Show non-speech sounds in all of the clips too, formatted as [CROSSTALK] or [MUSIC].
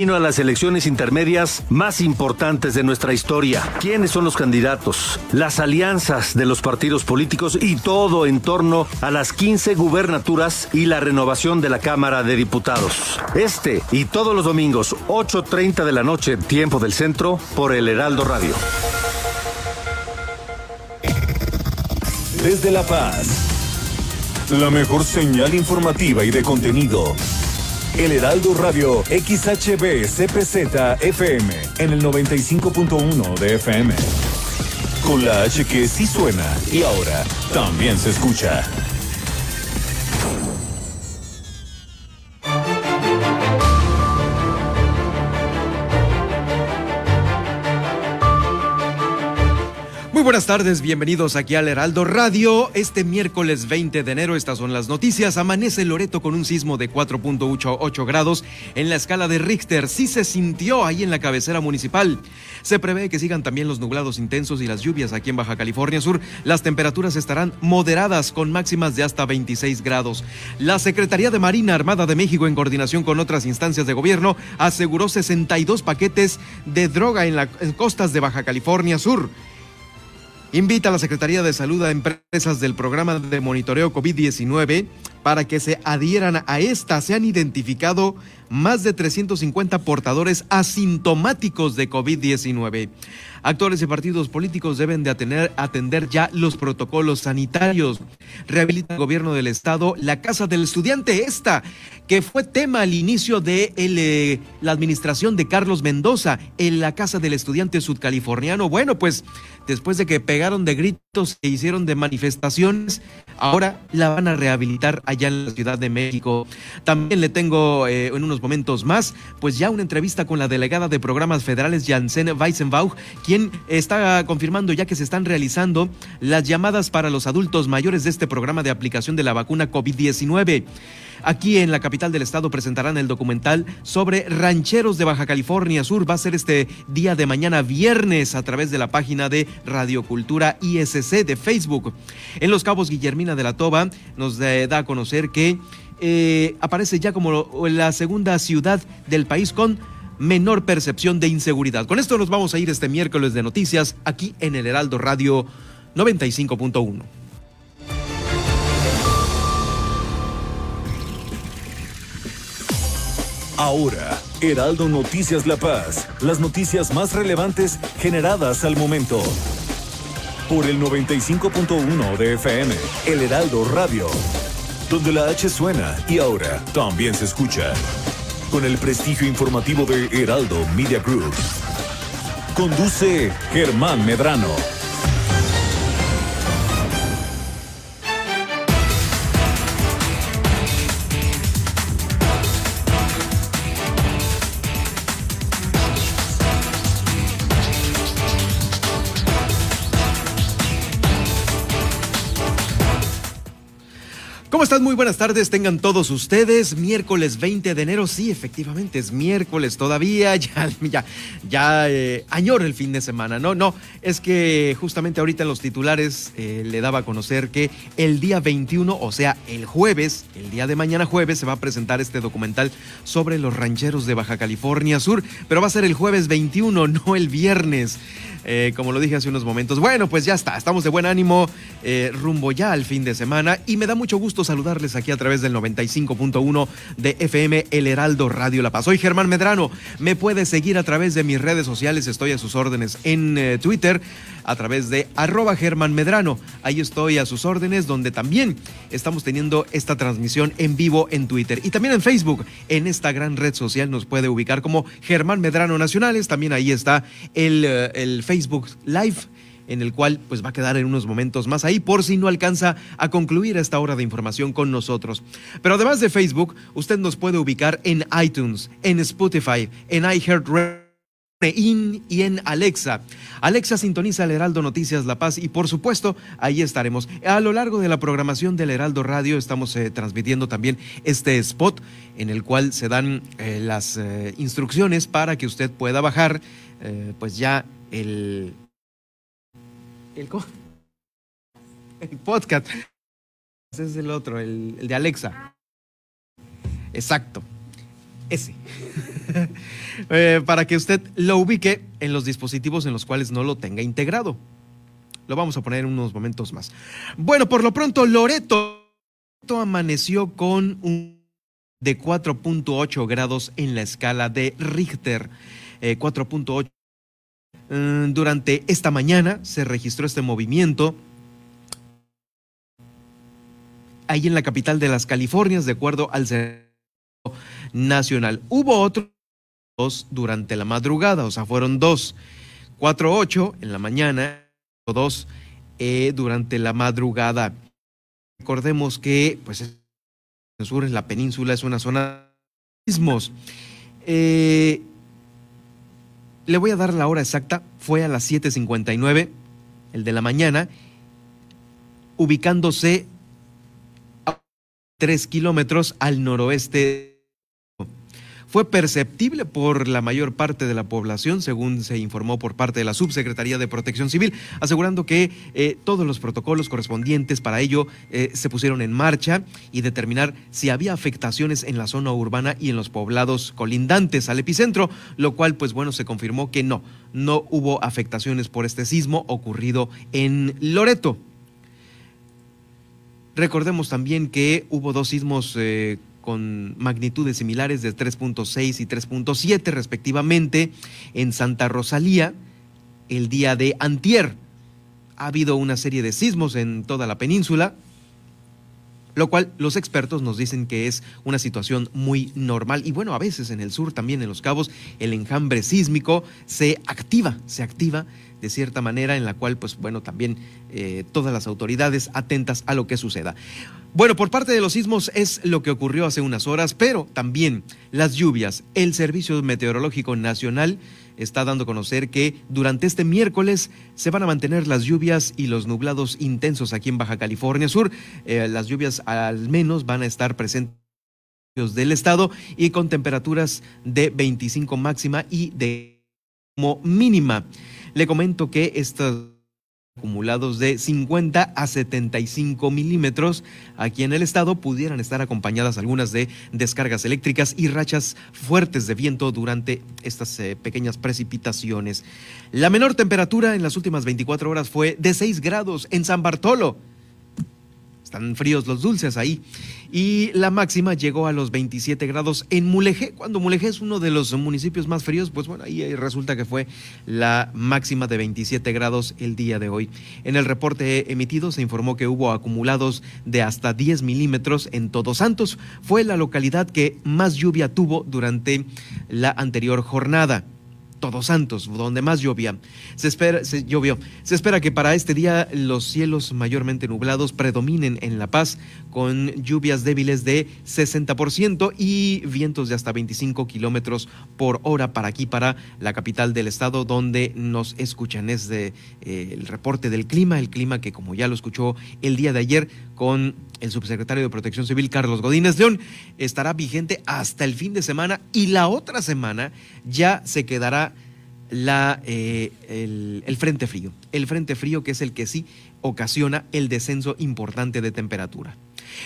a las elecciones intermedias más importantes de nuestra historia. ¿Quiénes son los candidatos? Las alianzas de los partidos políticos y todo en torno a las 15 gubernaturas y la renovación de la Cámara de Diputados. Este y todos los domingos, 8.30 de la noche, tiempo del centro, por el Heraldo Radio. Desde La Paz, la mejor señal informativa y de contenido. El Heraldo Radio XHB CPZ FM en el 95.1 de FM. Con la H que sí suena y ahora también se escucha. Buenas tardes, bienvenidos aquí al Heraldo Radio. Este miércoles 20 de enero, estas son las noticias. Amanece Loreto con un sismo de 4.88 grados en la escala de Richter. Sí se sintió ahí en la cabecera municipal. Se prevé que sigan también los nublados intensos y las lluvias aquí en Baja California Sur. Las temperaturas estarán moderadas con máximas de hasta 26 grados. La Secretaría de Marina Armada de México, en coordinación con otras instancias de gobierno, aseguró 62 paquetes de droga en las costas de Baja California Sur. Invita a la Secretaría de Salud a empresas del programa de monitoreo COVID-19 para que se adhieran a esta. Se han identificado más de 350 portadores asintomáticos de COVID-19. Actores y partidos políticos deben de atender, ya los protocolos sanitarios. Rehabilita el gobierno del estado la Casa del Estudiante esta, que fue tema al inicio de eh, la administración de Carlos Mendoza en la Casa del Estudiante Sudcaliforniano. Bueno, pues después de que pegaron de gritos e hicieron de manifestaciones, ahora la van a rehabilitar allá en la Ciudad de México. También le tengo eh, en unos momentos más, pues ya una entrevista con la delegada de programas federales, Janssen Weissenbauch, quien está confirmando ya que se están realizando las llamadas para los adultos mayores de este programa de aplicación de la vacuna COVID-19. Aquí en la capital del estado presentarán el documental sobre rancheros de Baja California Sur. Va a ser este día de mañana viernes a través de la página de Radio Cultura ISC de Facebook. En Los Cabos, Guillermina de la Toba nos da a conocer que eh, aparece ya como la segunda ciudad del país con menor percepción de inseguridad. Con esto nos vamos a ir este miércoles de noticias aquí en el Heraldo Radio 95.1. Ahora, Heraldo Noticias La Paz, las noticias más relevantes generadas al momento. Por el 95.1 de FM, El Heraldo Radio, donde la H suena y ahora también se escucha. Con el prestigio informativo de Heraldo Media Group. Conduce Germán Medrano. ¿Cómo están? Muy buenas tardes, tengan todos ustedes. Miércoles 20 de enero, sí, efectivamente es miércoles todavía, [LAUGHS] ya, ya, ya eh, el fin de semana. No, no, es que justamente ahorita en los titulares eh, le daba a conocer que el día 21, o sea, el jueves, el día de mañana jueves, se va a presentar este documental sobre los rancheros de Baja California Sur, pero va a ser el jueves 21, [LAUGHS] no el viernes. Eh, como lo dije hace unos momentos. Bueno, pues ya está, estamos de buen ánimo, eh, rumbo ya al fin de semana y me da mucho gusto saludarles aquí a través del 95.1 de FM El Heraldo Radio La Paz. Soy Germán Medrano, me puede seguir a través de mis redes sociales, estoy a sus órdenes en eh, Twitter a través de arroba Germán Medrano. Ahí estoy a sus órdenes, donde también estamos teniendo esta transmisión en vivo en Twitter y también en Facebook. En esta gran red social nos puede ubicar como Germán Medrano Nacionales. También ahí está el, eh, el Facebook Live en el cual pues va a quedar en unos momentos más ahí por si no alcanza a concluir esta hora de información con nosotros. Pero además de Facebook, usted nos puede ubicar en iTunes, en Spotify, en iHeartRadio y en Alexa. Alexa sintoniza el Heraldo Noticias La Paz y por supuesto ahí estaremos. A lo largo de la programación del Heraldo Radio estamos eh, transmitiendo también este spot en el cual se dan eh, las eh, instrucciones para que usted pueda bajar pues ya el, el, podcast. Es el otro, el de Alexa. Exacto. ese. [LAUGHS] Eh, para que usted lo ubique en los dispositivos en los cuales no lo tenga integrado. Lo vamos a poner en unos momentos más. Bueno, por lo pronto, Loreto amaneció con un de 4.8 grados en la escala de Richter. 4.8. Eh, durante esta mañana se registró este movimiento ahí en la capital de las Californias, de acuerdo al Nacional. Hubo otros durante la madrugada, o sea, fueron dos. 4.8 en la mañana, dos eh, durante la madrugada. Recordemos que, pues, el sur, en la península, es una zona de sismos. Eh, le voy a dar la hora exacta, fue a las 7.59, el de la mañana, ubicándose a tres kilómetros al noroeste fue perceptible por la mayor parte de la población, según se informó por parte de la Subsecretaría de Protección Civil, asegurando que eh, todos los protocolos correspondientes para ello eh, se pusieron en marcha y determinar si había afectaciones en la zona urbana y en los poblados colindantes al epicentro, lo cual pues bueno se confirmó que no, no hubo afectaciones por este sismo ocurrido en Loreto. Recordemos también que hubo dos sismos eh, con magnitudes similares de 3.6 y 3.7 respectivamente en Santa Rosalía el día de antier. Ha habido una serie de sismos en toda la península, lo cual los expertos nos dicen que es una situación muy normal. Y bueno, a veces en el sur, también en los cabos, el enjambre sísmico se activa, se activa de cierta manera en la cual, pues bueno, también eh, todas las autoridades atentas a lo que suceda. Bueno, por parte de los sismos es lo que ocurrió hace unas horas, pero también las lluvias. El Servicio Meteorológico Nacional está dando a conocer que durante este miércoles se van a mantener las lluvias y los nublados intensos aquí en Baja California Sur. Eh, las lluvias al menos van a estar presentes del estado y con temperaturas de 25 máxima y de mínima. Le comento que estos acumulados de 50 a 75 milímetros aquí en el estado pudieran estar acompañadas algunas de descargas eléctricas y rachas fuertes de viento durante estas eh, pequeñas precipitaciones. La menor temperatura en las últimas 24 horas fue de 6 grados en San Bartolo. Están fríos los dulces ahí. Y la máxima llegó a los 27 grados en Mulegé. Cuando Mulegé es uno de los municipios más fríos, pues bueno, ahí resulta que fue la máxima de 27 grados el día de hoy. En el reporte emitido se informó que hubo acumulados de hasta 10 milímetros en Todos Santos. Fue la localidad que más lluvia tuvo durante la anterior jornada. Todos Santos, donde más llovía. Se espera, se, llovió. Se espera que para este día los cielos mayormente nublados predominen en La Paz, con lluvias débiles de 60% y vientos de hasta 25 kilómetros por hora para aquí, para la capital del estado, donde nos escuchan. Es de, eh, el reporte del clima, el clima que, como ya lo escuchó el día de ayer con el subsecretario de Protección Civil, Carlos Godínez León, estará vigente hasta el fin de semana y la otra semana ya se quedará la, eh, el, frente frío. El frente frío que es el que sí ocasiona el descenso importante de temperatura.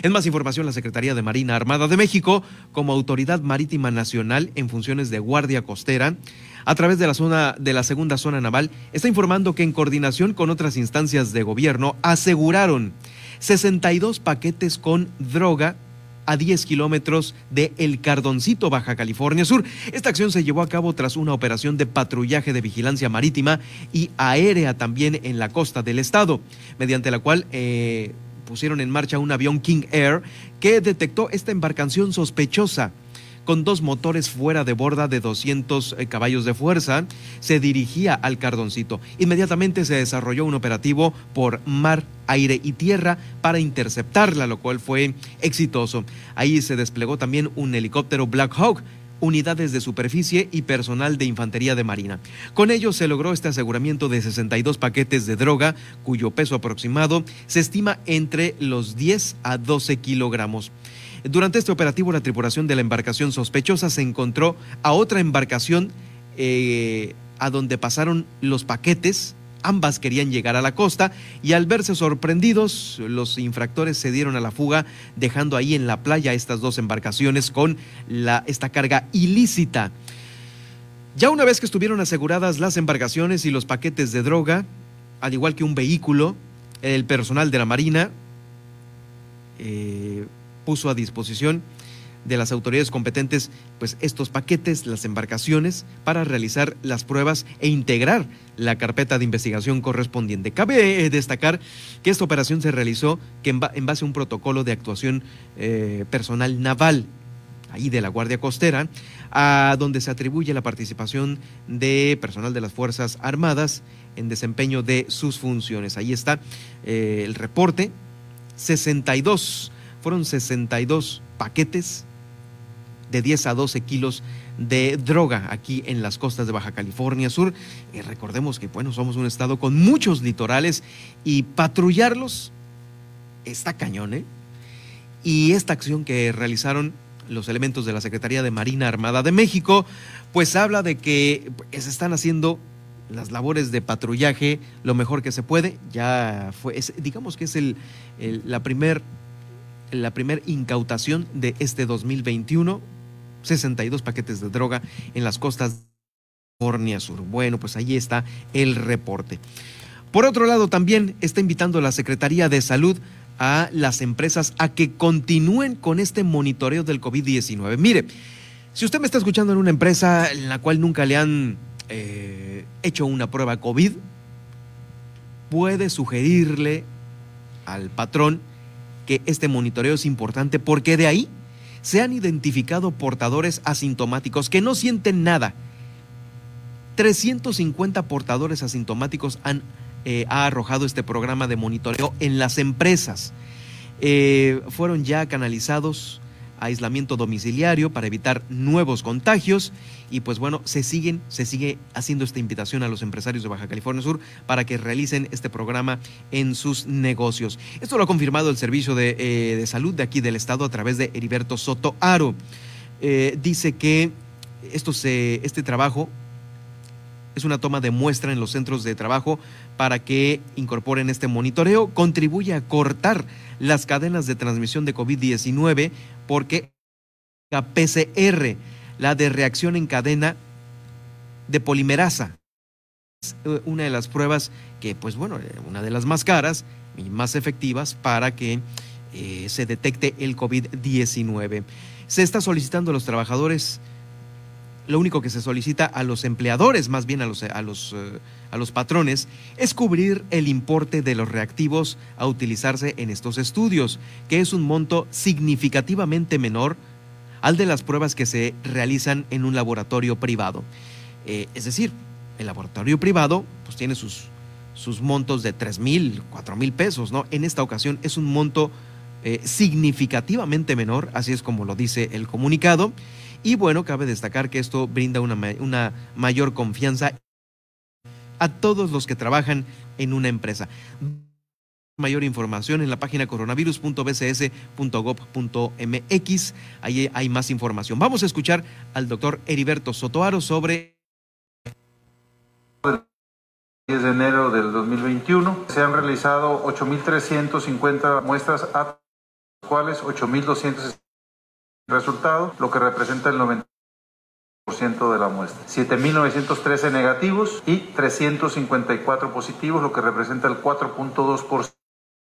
En más información, la Secretaría de Marina Armada de México, como autoridad marítima nacional en funciones de guardia costera, a través de la zona de la segunda zona naval, está informando que en coordinación con otras instancias de gobierno aseguraron 62 paquetes con droga a 10 kilómetros de El Cardoncito, Baja California Sur. Esta acción se llevó a cabo tras una operación de patrullaje de vigilancia marítima y aérea también en la costa del estado, mediante la cual eh, pusieron en marcha un avión King Air que detectó esta embarcación sospechosa con dos motores fuera de borda de 200 eh, caballos de fuerza, se dirigía al Cardoncito. Inmediatamente se desarrolló un operativo por mar, aire y tierra para interceptarla, lo cual fue exitoso. Ahí se desplegó también un helicóptero Black Hawk unidades de superficie y personal de infantería de marina. Con ello se logró este aseguramiento de 62 paquetes de droga, cuyo peso aproximado se estima entre los 10 a 12 kilogramos. Durante este operativo, la tripulación de la embarcación sospechosa se encontró a otra embarcación eh, a donde pasaron los paquetes Ambas querían llegar a la costa y al verse sorprendidos, los infractores se dieron a la fuga, dejando ahí en la playa estas dos embarcaciones con la, esta carga ilícita. Ya una vez que estuvieron aseguradas las embarcaciones y los paquetes de droga, al igual que un vehículo, el personal de la Marina eh, puso a disposición de las autoridades competentes pues estos paquetes, las embarcaciones para realizar las pruebas e integrar la carpeta de investigación correspondiente. Cabe eh, destacar que esta operación se realizó que en, base a un protocolo de actuación eh, personal naval ahí de la Guardia Costera, a donde se atribuye la participación de personal de las Fuerzas Armadas en desempeño de sus funciones. Ahí está eh, el reporte, 62, fueron 62 paquetes de 10 a 12 kilos de droga aquí en las costas de Baja California Sur. Y recordemos que, bueno, somos un estado con muchos litorales y patrullarlos está cañón, ¿eh? Y esta acción que realizaron los elementos de la Secretaría de Marina Armada de México, pues habla de que se están haciendo las labores de patrullaje lo mejor que se puede. Ya fue, digamos que es el, la primer la primer incautación de este 2021 62 paquetes de droga en las costas de California Sur. Bueno, pues ahí está el reporte. Por otro lado, también está invitando la Secretaría de Salud a las empresas a que continúen con este monitoreo del COVID-19. Mire, si usted me está escuchando en una empresa en la cual nunca le han eh, hecho una prueba COVID, puede sugerirle al patrón que este monitoreo es importante porque de ahí se han identificado portadores asintomáticos que no sienten nada. 350 portadores asintomáticos han eh, ha arrojado este programa de monitoreo en las empresas. Eh, fueron ya canalizados aislamiento domiciliario para evitar nuevos contagios y pues bueno, se siguen, se sigue haciendo esta invitación a los empresarios de Baja California Sur para que realicen este programa en sus negocios. Esto lo ha confirmado el Servicio de, eh, Salud de aquí del Estado a través de Heriberto Soto Aro. Eh, dice que esto se, este trabajo es una toma de muestra en los centros de trabajo para que incorporen este monitoreo, contribuye a cortar las cadenas de transmisión de COVID-19 porque la PCR, la de reacción en cadena de polimerasa, es eh, una de las pruebas que, pues bueno, eh, una de las más caras y más efectivas para que eh, se detecte el COVID-19. Se está solicitando a los trabajadores lo único que se solicita a los empleadores, más bien a los, a los, a los patrones, es cubrir el importe de los reactivos a utilizarse en estos estudios, que es un monto significativamente menor al de las pruebas que se realizan en un laboratorio privado. Eh, es decir, el laboratorio privado pues, tiene sus, sus montos de 3 mil, 4 mil pesos, ¿no? En esta ocasión es un monto eh, significativamente menor, así es como lo dice el comunicado. Y bueno, cabe destacar que esto brinda una, una mayor confianza a todos los que trabajan en una empresa. Mayor información en la página coronavirus.bcs.gov.mx. Ahí hay más información. Vamos a escuchar al doctor Heriberto Sotoaro sobre 10 de enero del 2021. Se han realizado 8.350 muestras, a cuales 8.260 resultado, lo que representa el 90% de la muestra. 7.913 negativos y 354 positivos, lo que representa el 4.2% de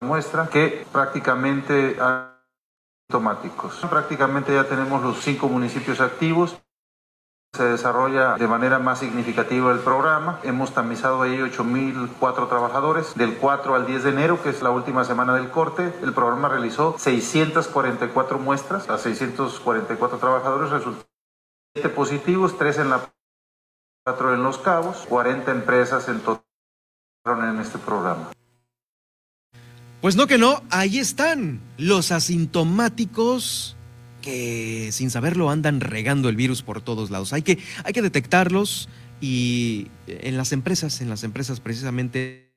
la muestra, que prácticamente automáticos. Prácticamente ya tenemos los cinco municipios activos se desarrolla de manera más significativa el programa. Hemos tamizado ahí 8.004 trabajadores. Del 4 al 10 de enero, que es la última semana del corte, el programa realizó 644 muestras a 644 trabajadores. Resultaron 7 positivos, 3 en la 4 en Los Cabos, 40 empresas en total en este programa. Pues no que no, ahí están los asintomáticos que sin saberlo andan regando el virus por todos lados. Hay que, hay que detectarlos y en las empresas, en las empresas precisamente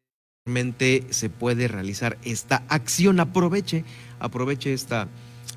se puede realizar esta acción. Aproveche, aproveche esta,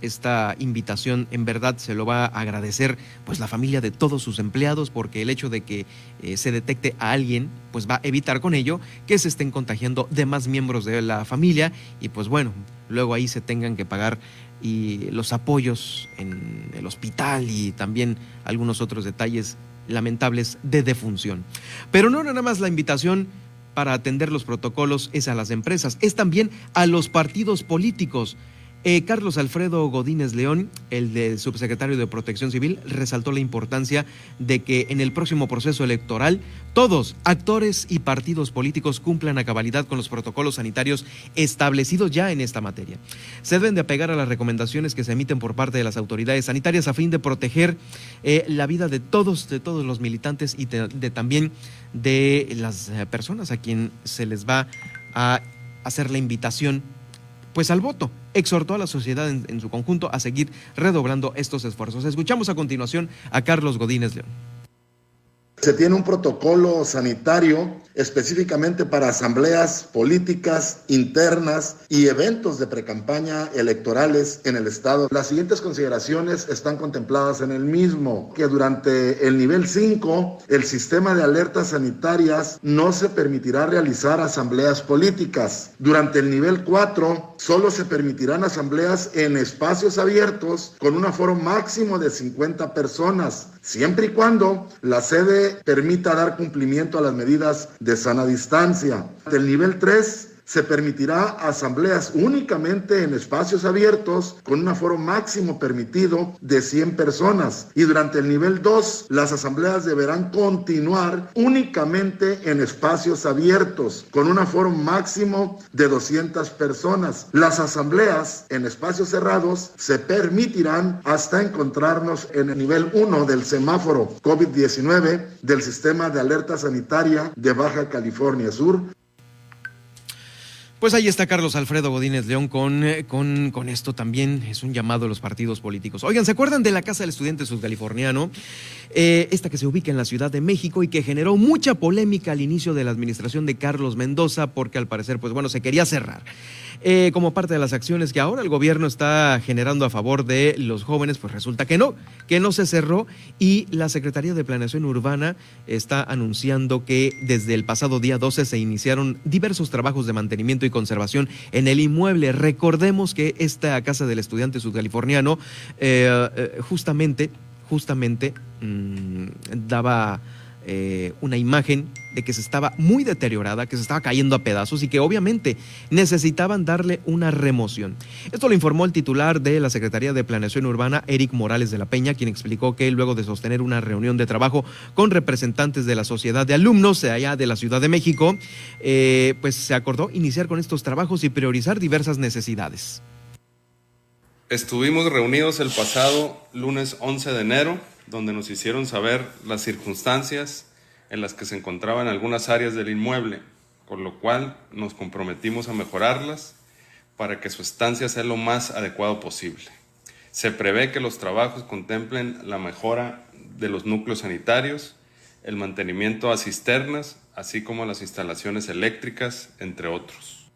esta invitación en verdad se lo va a agradecer pues la familia de todos sus empleados porque el hecho de que eh, se detecte a alguien pues va a evitar con ello que se estén contagiando demás miembros de la familia y pues bueno, luego ahí se tengan que pagar y los apoyos en el hospital y también algunos otros detalles lamentables de defunción. Pero no nada más la invitación para atender los protocolos es a las empresas, es también a los partidos políticos. Eh, Carlos Alfredo Godínez León, el de subsecretario de Protección Civil, resaltó la importancia de que en el próximo proceso electoral todos, actores y partidos políticos, cumplan a cabalidad con los protocolos sanitarios establecidos ya en esta materia. Se deben de apegar a las recomendaciones que se emiten por parte de las autoridades sanitarias a fin de proteger eh, la vida de todos, de todos los militantes y de también de las eh, personas a quien se les va a hacer la invitación pues al voto. Exhortó a la sociedad en, su conjunto a seguir redoblando estos esfuerzos. Escuchamos a continuación a Carlos Godínez León. Se tiene un protocolo sanitario específicamente para asambleas políticas internas y eventos de precampaña electorales en el Estado. Las siguientes consideraciones están contempladas en el mismo, que durante el nivel 5, el sistema de alertas sanitarias no se permitirá realizar asambleas políticas. Durante el nivel 4, solo se permitirán asambleas en espacios abiertos con un aforo máximo de 50 personas siempre y cuando la sede permita dar cumplimiento a las medidas de sana distancia. Del nivel 3 se permitirá asambleas únicamente en espacios abiertos con un aforo máximo permitido de 100 personas. Y durante el nivel 2, las asambleas deberán continuar únicamente en espacios abiertos con un aforo máximo de 200 personas. Las asambleas en espacios cerrados se permitirán hasta encontrarnos en el nivel 1 del semáforo COVID-19 del sistema de alerta sanitaria de Baja California Sur. Pues ahí está Carlos Alfredo Godínez León con, eh, con, con, esto también. Es un llamado a los partidos políticos. Oigan, ¿se acuerdan de la Casa del Estudiante Sudcaliforniano? Eh, esta que se ubica en la Ciudad de México y que generó mucha polémica al inicio de la administración de Carlos Mendoza porque al parecer, pues bueno, se quería cerrar. Eh, como parte de las acciones que ahora el gobierno está generando a favor de los jóvenes, pues resulta que no, que no se cerró y la Secretaría de Planeación Urbana está anunciando que desde el pasado día 12 se iniciaron diversos trabajos de mantenimiento y conservación en el inmueble. Recordemos que esta casa del estudiante sudcaliforniano eh, eh, justamente, justamente mm, daba una imagen de que se estaba muy deteriorada, que se estaba cayendo a pedazos y que obviamente necesitaban darle una remoción. Esto lo informó el titular de la Secretaría de Planeación Urbana, Eric Morales de la Peña, quien explicó que luego de sostener una reunión de trabajo con representantes de la sociedad de alumnos de allá de la Ciudad de México, eh, pues se acordó iniciar con estos trabajos y priorizar diversas necesidades. Estuvimos reunidos el pasado lunes 11 de enero donde nos hicieron saber las circunstancias en las que se encontraban algunas áreas del inmueble, por lo cual nos comprometimos a mejorarlas para que su estancia sea lo más adecuado posible. Se prevé que los trabajos contemplen la mejora de los núcleos sanitarios, el mantenimiento a cisternas, así como las instalaciones eléctricas, entre otros.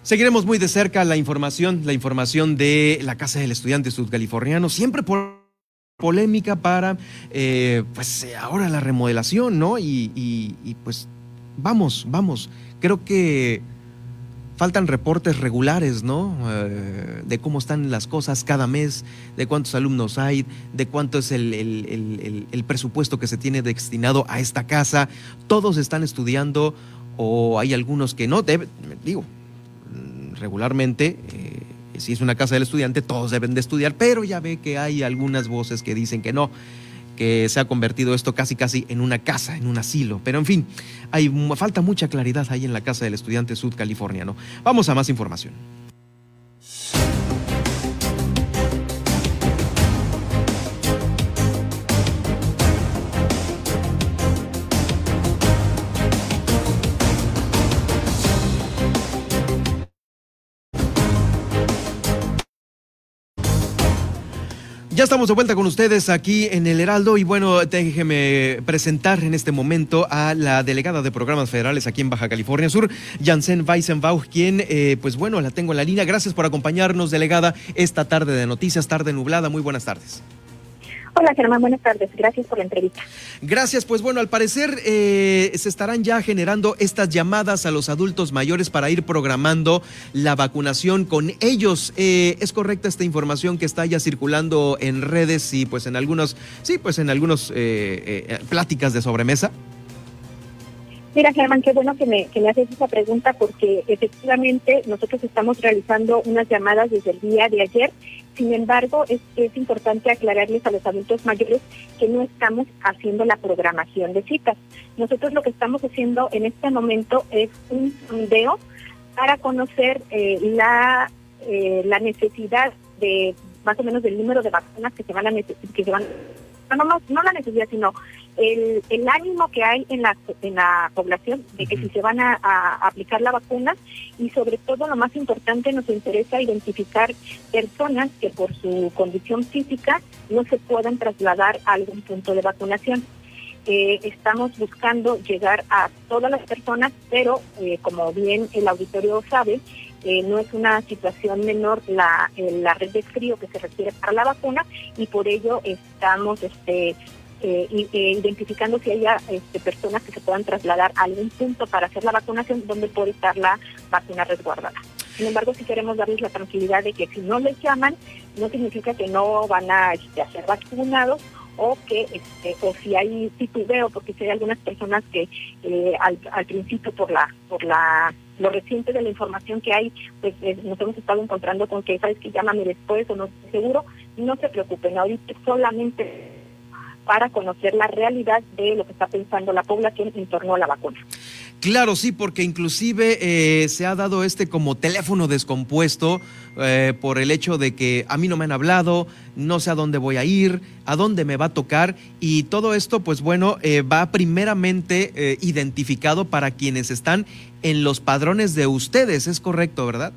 Seguiremos muy de cerca la información, la información de la Casa del Estudiante Sudcaliforniano, siempre por polémica para, eh, pues ahora la remodelación, ¿no? Y, pues vamos, vamos, creo que faltan reportes regulares, ¿no? Eh, de cómo están las cosas cada mes, de cuántos alumnos hay, de cuánto es el, el, presupuesto que se tiene destinado a esta casa. Todos están estudiando o hay algunos que no, deben, digo, regularmente, eh, si es una casa del estudiante, todos deben de estudiar, pero ya ve que hay algunas voces que dicen que no, que se ha convertido esto casi casi en una casa, en un asilo. Pero en fin, hay, falta mucha claridad ahí en la casa del estudiante sudcaliforniano. Vamos a más información. Estamos de vuelta con ustedes aquí en el Heraldo y bueno, déjeme presentar en este momento a la delegada de programas federales aquí en Baja California Sur, Janssen Weissenbauch, quien, eh, pues bueno, la tengo en la línea. Gracias por acompañarnos, delegada, esta tarde de noticias, tarde nublada. Muy buenas tardes. Hola Germán, buenas tardes. Gracias por la entrevista. Gracias. Pues bueno, al parecer eh, se estarán ya generando estas llamadas a los adultos mayores para ir programando la vacunación con ellos. Eh, ¿Es correcta esta información que está ya circulando en redes y pues en algunos, sí, pues en algunos eh, pláticas de sobremesa? Mira, Germán, qué bueno que me, que me haces esa pregunta porque efectivamente nosotros estamos realizando unas llamadas desde el día de ayer sin embargo, es, importante aclararles a los adultos mayores que no estamos haciendo la programación de citas. Nosotros lo que estamos haciendo en este momento es un sondeo para conocer eh, la, eh, la necesidad de más o menos del número de vacunas que se van a que se no, no, no la necesidad, sino el, el ánimo que hay en la, en la población de que si se van a, aplicar la vacuna y sobre todo lo más importante nos interesa identificar personas que por su condición física no se puedan trasladar a algún punto de vacunación. Eh, estamos buscando llegar a todas las personas, pero eh, como bien el auditorio sabe, eh, no es una situación menor la, la red de frío que se requiere para la vacuna y por ello estamos este, eh, identificando si haya este, personas que se puedan trasladar a algún punto para hacer la vacunación donde puede estar la vacuna resguardada. Sin embargo, si queremos darles la tranquilidad de que si no les llaman, no significa que no van a, este, ser vacunados o que este, o si hay titubeo porque si hay algunas personas que eh, al, al, principio por la por la lo reciente de la información que hay pues eh, nos hemos estado encontrando con que sabes que llámame después o no estoy seguro no se preocupen ahorita solamente para conocer la realidad de lo que está pensando la población en torno a la vacuna. Claro, sí, porque inclusive eh, se ha dado este como teléfono descompuesto eh, por el hecho de que a mí no me han hablado, no sé a dónde voy a ir, a dónde me va a tocar y todo esto, pues bueno, eh, va primeramente identificado para quienes están en los padrones de ustedes, es correcto, ¿verdad?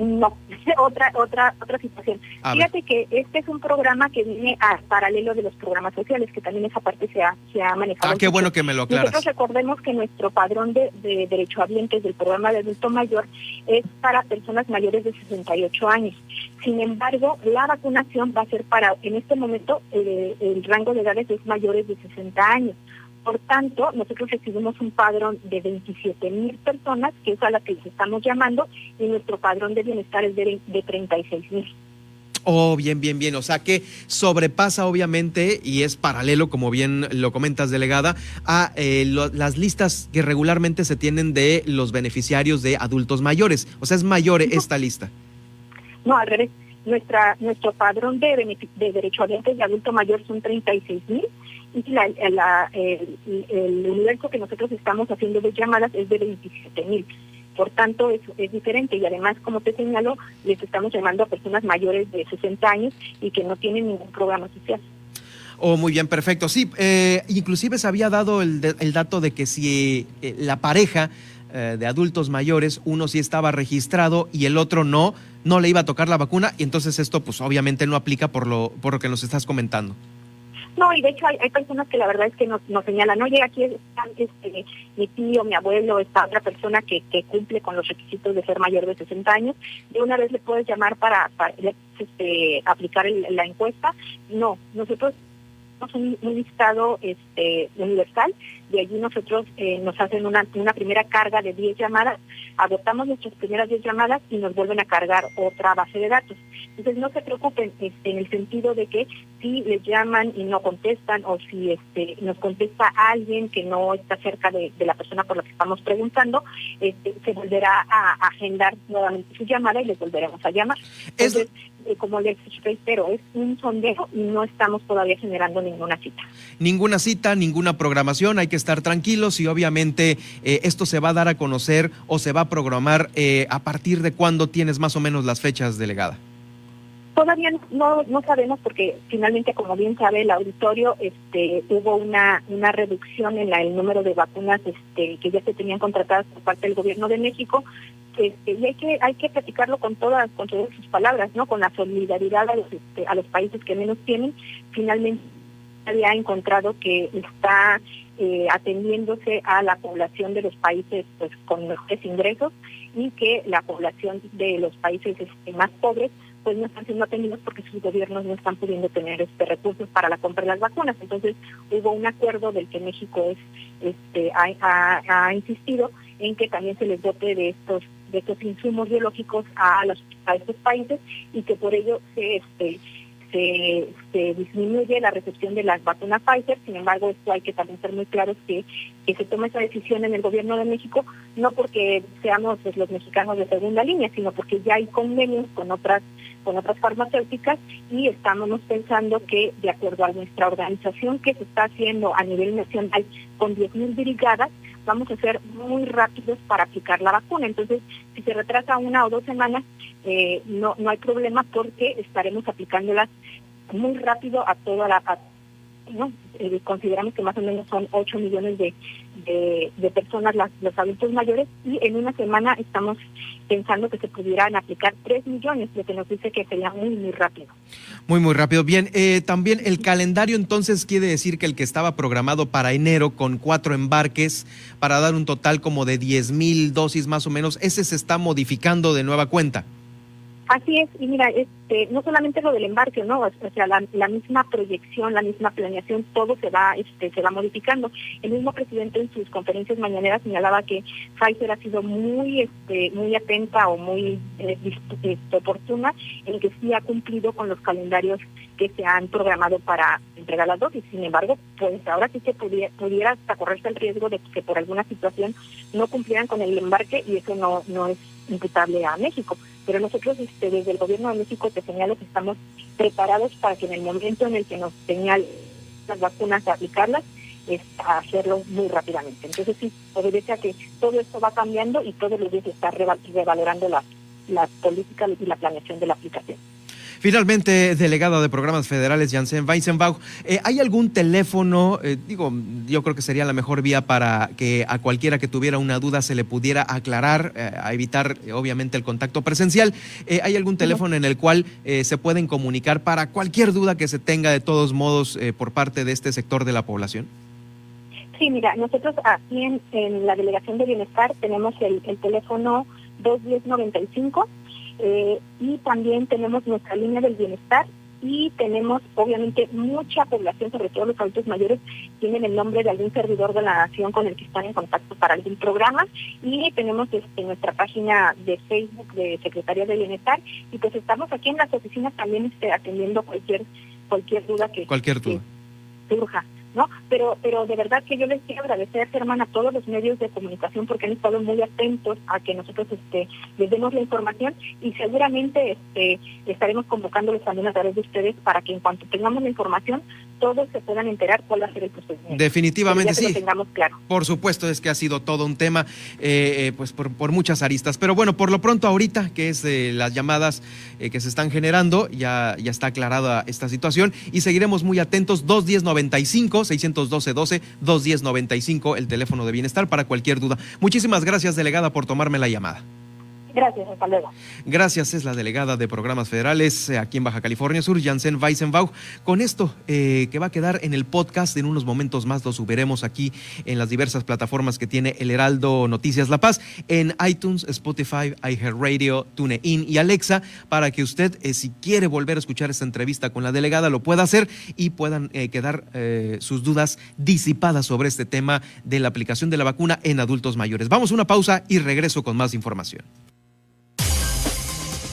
No, [LAUGHS] otra otra otra situación. Fíjate que este es un programa que viene a paralelo de los programas sociales, que también esa parte se ha, se ha manejado. Ah, qué bueno que me lo aclaras. Nosotros recordemos que nuestro padrón de, de derechohabientes del programa de adulto mayor es para personas mayores de 68 años. Sin embargo, la vacunación va a ser para, en este momento, eh, el rango de edades es mayores de 60 años. Por tanto, nosotros recibimos un padrón de 27 mil personas, que es a la que les estamos llamando, y nuestro padrón de bienestar es de, de 36 mil. Oh, bien, bien, bien. O sea que sobrepasa obviamente y es paralelo, como bien lo comentas, delegada, a eh, las listas que regularmente se tienen de los beneficiarios de adultos mayores. O sea, es mayor esta lista. No, al revés. Nuestra, nuestro padrón de, de derecho de adulto mayor son 36 mil y la, el, universo que nosotros estamos haciendo de llamadas es de 27 mil. Por tanto, es, es diferente y además, como te señalo, les estamos llamando a personas mayores de 60 años y que no tienen ningún programa social. Oh, muy bien, perfecto. Sí, eh, inclusive se había dado el, el dato de que si eh, la pareja eh, de adultos mayores, uno sí estaba registrado y el otro no, no le iba a tocar la vacuna y entonces esto pues obviamente no aplica por lo, por lo que nos estás comentando. No, y de hecho hay, personas que la verdad es que nos, nos señalan, oye, aquí está este, mi tío, mi abuelo, esta otra persona que, que cumple con los requisitos de ser mayor de 60 años, de una vez le puedes llamar para, este, aplicar la encuesta. No, nosotros un, un listado este, universal, de allí nosotros eh, nos hacen una, una primera carga de 10 llamadas, adoptamos nuestras primeras 10 llamadas y nos vuelven a cargar otra base de datos. Entonces no se preocupen este, en el sentido de que si les llaman y no contestan o si este, nos contesta alguien que no está cerca de, la persona por la que estamos preguntando, este, se volverá a, agendar nuevamente su llamada y les volveremos a llamar. Entonces, eh, como les reitero, es un sondeo y no estamos todavía generando ninguna cita. Ninguna cita, ninguna programación, hay que estar tranquilos y obviamente eh, esto se va a dar a conocer o se va a programar eh, a partir de cuándo tienes más o menos las fechas, delegada. Todavía no, no sabemos porque finalmente, como bien sabe el auditorio, este, hubo una, una reducción en la, el número de vacunas este, que ya se tenían contratadas por parte del gobierno de México este, y hay que hay que platicarlo con todas con todas sus palabras, ¿no? Con la solidaridad a los este, a los países que menos tienen. Finalmente había encontrado que está eh, atendiéndose a la población de los países pues con mejores ingresos y que la población de los países este, más pobres pues no están siendo atendidos porque sus gobiernos no están pudiendo tener este recursos para la compra de las vacunas. Entonces hubo un acuerdo del que México es este ha, insistido en que también se les dote de estos de estos insumos biológicos a los a estos países y que por ello se este se, disminuye la recepción de las vacunas Pfizer, sin embargo esto hay que también ser muy claros que, que se toma esa decisión en el gobierno de México, no porque seamos pues, los mexicanos de segunda línea, sino porque ya hay convenios con otras con otras farmacéuticas y estamos pensando que de acuerdo a nuestra organización que se está haciendo a nivel nacional con 10.000 brigadas, vamos a ser muy rápidos para aplicar la vacuna. Entonces, si se retrasa una o dos semanas, eh, no, no hay problema porque estaremos aplicándolas muy rápido a toda la... ¿no? Eh, consideramos que más o menos son 8 millones de, de, personas las, los adultos mayores y en una semana estamos pensando que se pudieran aplicar 3 millones, lo que nos dice que sería muy, muy rápido. Muy, muy rápido. Bien, eh, también el calendario entonces quiere decir que el que estaba programado para enero con cuatro embarques para dar un total como de 10 mil dosis más o menos, ese se está modificando de nueva cuenta. Así es, y mira, este, no solamente lo del embarque, ¿no? O sea, la, misma proyección, la misma planeación, todo se va, este, se va modificando. El mismo presidente en sus conferencias mañaneras señalaba que Pfizer ha sido muy, este, muy atenta o muy eh, este, oportuna en que sí ha cumplido con los calendarios que se han programado para entregar las dosis. Sin embargo, pues ahora sí que pudiera, pudiera hasta correrse el riesgo de que por alguna situación no cumplieran con el embarque y eso no, no es imputable a México. Pero nosotros este, desde el gobierno de México te señalo que estamos preparados para que en el momento en el que nos señalen las vacunas a aplicarlas, es hacerlo muy rápidamente. Entonces sí, obedece a que todo esto va cambiando y todos los días se está revalorando las la políticas y la planeación de la aplicación. Finalmente, delegada de programas federales, Janssen Weisenbach, eh, ¿hay algún teléfono, eh, digo, yo creo que sería la mejor vía para que a cualquiera que tuviera una duda se le pudiera aclarar, eh, a evitar obviamente el contacto presencial? ¿Hay algún teléfono en el cual se pueden comunicar para cualquier duda que se tenga de todos modos por parte de este sector de la población? Sí, mira, nosotros aquí en, la Delegación de Bienestar tenemos el, el teléfono 21095 eh, y también tenemos nuestra línea del bienestar y tenemos obviamente mucha población, sobre todo los adultos mayores, tienen el nombre de algún servidor de la nación con el que están en contacto para algún programa y tenemos este, nuestra página de Facebook de Secretaría de Bienestar y pues estamos aquí en las oficinas también este, atendiendo cualquier cualquier duda que, cualquier duda. que surja. ¿No? Pero, pero de verdad que yo les quiero agradecer, hermana, a todos los medios de comunicación porque han estado muy atentos a que nosotros este, les demos la información y seguramente este, estaremos convocándoles también a través de ustedes para que en cuanto tengamos la información todos se puedan enterar cuál va a ser el procedimiento. Definitivamente sí. tengamos claro. Por supuesto, es que ha sido todo un tema, eh, eh, pues por, por, muchas aristas. Pero bueno, por lo pronto ahorita, que es de las llamadas eh, que se están generando, ya, ya está aclarada esta situación y seguiremos muy atentos. 21095 612 12 21095 el teléfono de bienestar para cualquier duda. Muchísimas gracias, delegada, por tomarme la llamada. Gracias, hasta luego. Gracias, es la delegada de programas federales eh, aquí en Baja California Sur, Janssen Weisenbach. Con esto eh, que va a quedar en el podcast, en unos momentos más lo subiremos aquí en las diversas plataformas que tiene el Heraldo Noticias La Paz, en iTunes, Spotify, iHeartRadio, TuneIn y Alexa, para que usted, eh, si quiere volver a escuchar esta entrevista con la delegada, lo pueda hacer y puedan quedar sus dudas disipadas sobre este tema de la aplicación de la vacuna en adultos mayores. Vamos a una pausa y regreso con más información.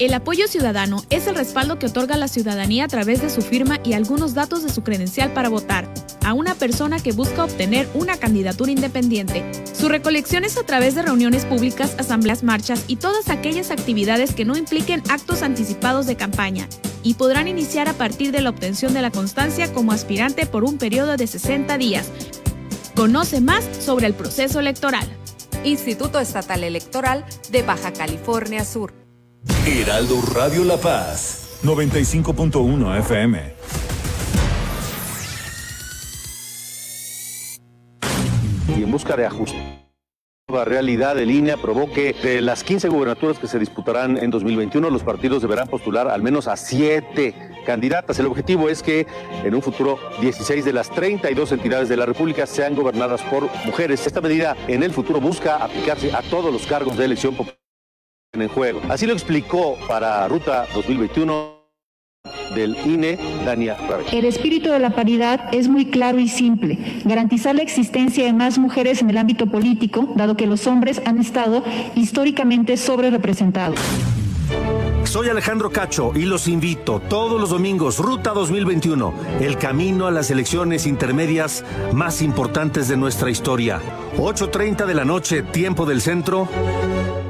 El apoyo ciudadano es el respaldo que otorga la ciudadanía a través de su firma y algunos datos de su credencial para votar a una persona que busca obtener una candidatura independiente. Su recolección es a través de reuniones públicas, asambleas, marchas y todas aquellas actividades que no impliquen actos anticipados de campaña y podrán iniciar a partir de la obtención de la constancia como aspirante por un periodo de 60 días. Conoce más sobre el proceso electoral. Instituto Estatal Electoral de Baja California Sur. Heraldo Radio La Paz, 95.1 FM. Y en busca de ajuste. La realidad de línea provoque de las 15 gubernaturas que se disputarán en 2021, los partidos deberán postular al menos a 7 candidatas. El objetivo es que en un futuro 16 de las 32 entidades de la República sean gobernadas por mujeres. Esta medida en el futuro busca aplicarse a todos los cargos de elección popular en juego. Así lo explicó para Ruta 2021 del INE, Dania El espíritu de la paridad es muy claro y simple. Garantizar la existencia de más mujeres en el ámbito político, dado que los hombres han estado históricamente sobre representados. Soy Alejandro Cacho y los invito todos los domingos, Ruta 2021, el camino a las elecciones intermedias más importantes de nuestra historia. 8.30 de la noche, tiempo del centro,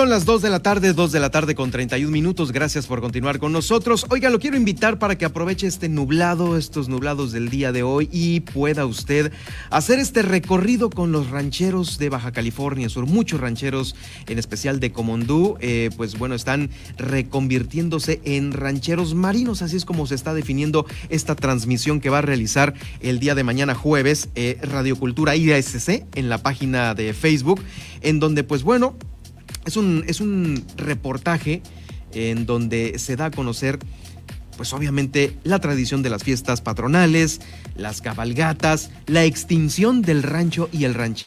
Son las 2 de la tarde, 2 de la tarde con 31 minutos. Gracias por continuar con nosotros. Oiga, lo quiero invitar para que aproveche este nublado, estos nublados del día de hoy y pueda usted hacer este recorrido con los rancheros de Baja California Sur. Muchos rancheros, en especial de Comondú, eh, pues bueno, están reconvirtiéndose en rancheros marinos. Así es como se está definiendo esta transmisión que va a realizar el día de mañana jueves eh, Radiocultura IASC en la página de Facebook, en donde pues bueno, es un, es un reportaje en donde se da a conocer, pues obviamente, la tradición de las fiestas patronales, las cabalgatas, la extinción del rancho y el rancho.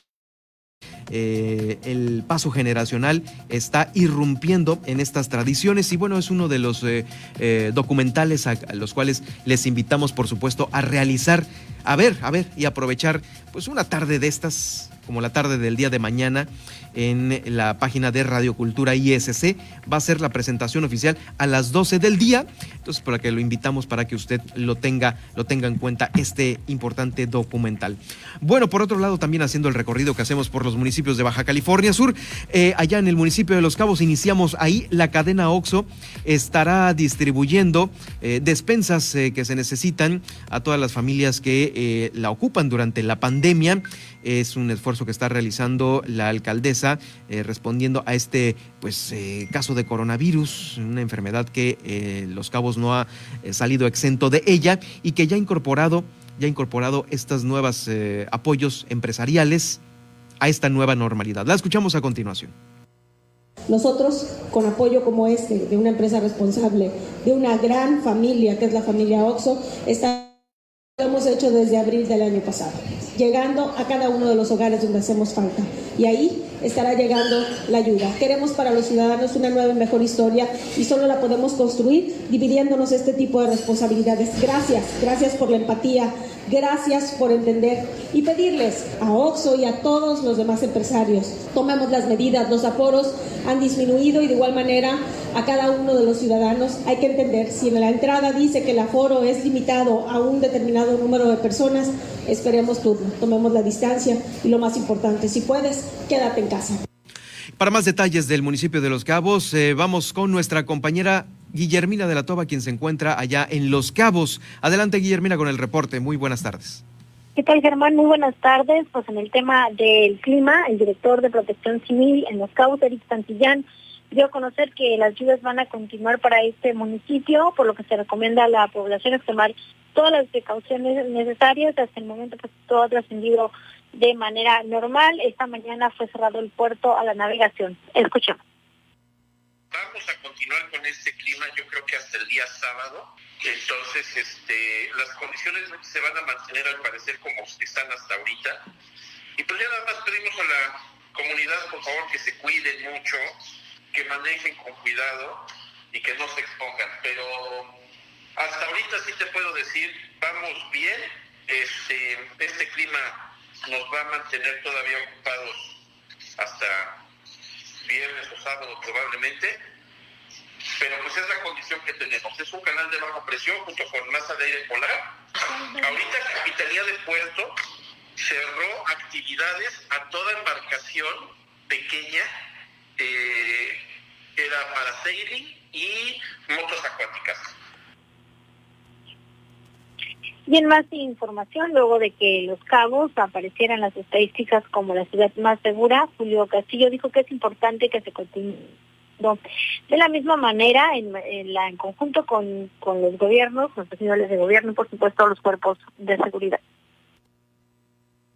Eh, el paso generacional está irrumpiendo en estas tradiciones y bueno, es uno de los eh, eh, documentales a, los cuales les invitamos por supuesto a realizar, a ver, a ver y aprovechar pues una tarde de estas como la tarde del día de mañana en la página de Radio Cultura ISC. Va a ser la presentación oficial a las 12 del día. Entonces, para que lo invitamos para que usted lo tenga, lo tenga en cuenta este importante documental. Bueno, por otro lado, también haciendo el recorrido que hacemos por los municipios de Baja California Sur, eh, allá en el municipio de Los Cabos iniciamos ahí la cadena OXO estará distribuyendo eh, despensas eh, que se necesitan a todas las familias que la ocupan durante la pandemia. Es un esfuerzo que está realizando la alcaldesa respondiendo a este pues, caso de coronavirus, una enfermedad que Los Cabos no ha salido exento de ella y que ya ha incorporado, ya ha incorporado estos nuevos apoyos empresariales a esta nueva normalidad. La escuchamos a continuación. Nosotros, con apoyo como este de una empresa responsable, de una gran familia que es la familia Oxo, estamos lo hemos hecho desde abril del año pasado, llegando a cada uno de los hogares donde hacemos falta. Y ahí estará llegando la ayuda. Queremos para los ciudadanos una nueva y mejor historia y solo la podemos construir dividiéndonos este tipo de responsabilidades. Gracias, gracias por la empatía, gracias por entender y pedirles a OXO y a todos los demás empresarios, tomemos las medidas, los aforos han disminuido y de igual manera a cada uno de los ciudadanos hay que entender, si en la entrada dice que el aforo es limitado a un determinado número de personas, esperemos turno, tomemos la distancia y lo más importante, si puedes, quédate en casa. Para más detalles del municipio de Los Cabos, eh, vamos con nuestra compañera Guillermina de la Toba, quien se encuentra allá en Los Cabos. Adelante, Guillermina, con el reporte. Muy buenas tardes. ¿Qué tal, Germán? Muy buenas tardes. Pues en el tema del clima, el director de Protección Civil en Los Cabos, Eric Santillán, dio a conocer que las lluvias van a continuar para este municipio, por lo que se recomienda a la población tomar todas las precauciones necesarias. Hasta el momento pues todo ha trascendido de manera normal. Esta mañana fue cerrado el puerto a la navegación. Escuchemos. Vamos a continuar con este clima, yo creo que hasta el día sábado. Entonces, este, las condiciones se van a mantener al parecer como están hasta ahorita. Y pues ya nada más pedimos a la comunidad, por favor, que se cuiden mucho, que manejen con cuidado y que no se expongan. Pero hasta ahorita sí te puedo decir, vamos bien. Este, este clima nos va a mantener todavía ocupados hasta viernes o sábado probablemente, pero pues es la condición que tenemos. Es un canal de baja presión junto con masa de aire polar. Ahorita Capitanía de Puerto cerró actividades a toda embarcación pequeña, eh, era para sailing y motos acuáticas. Y en más información, luego de que Los Cabos aparecieran las estadísticas como la ciudad más segura, Julio Castillo dijo que es importante que se continúe. De la misma manera, en, conjunto con, los gobiernos, los profesionales de gobierno y por supuesto los cuerpos de seguridad.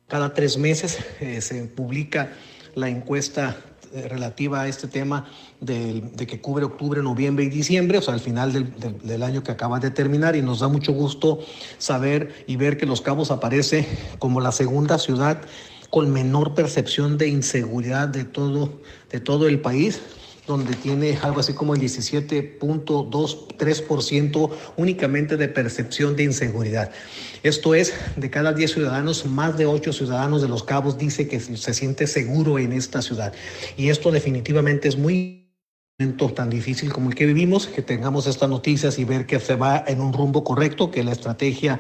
Cada tres meses eh, se publica la encuesta eh, relativa a este tema de, que cubre octubre, noviembre y diciembre, o sea, al final del, año que acaba de terminar, y nos da mucho gusto saber y ver que Los Cabos aparece como la segunda ciudad con menor percepción de inseguridad de todo el país donde tiene algo así como el 17.23% únicamente de percepción de inseguridad. Esto es, de cada 10 ciudadanos, más de 8 ciudadanos de Los Cabos dice que se siente seguro en esta ciudad. Y esto definitivamente es muy tan difícil como el que vivimos, que tengamos estas noticias y ver que se va en un rumbo correcto, que la estrategia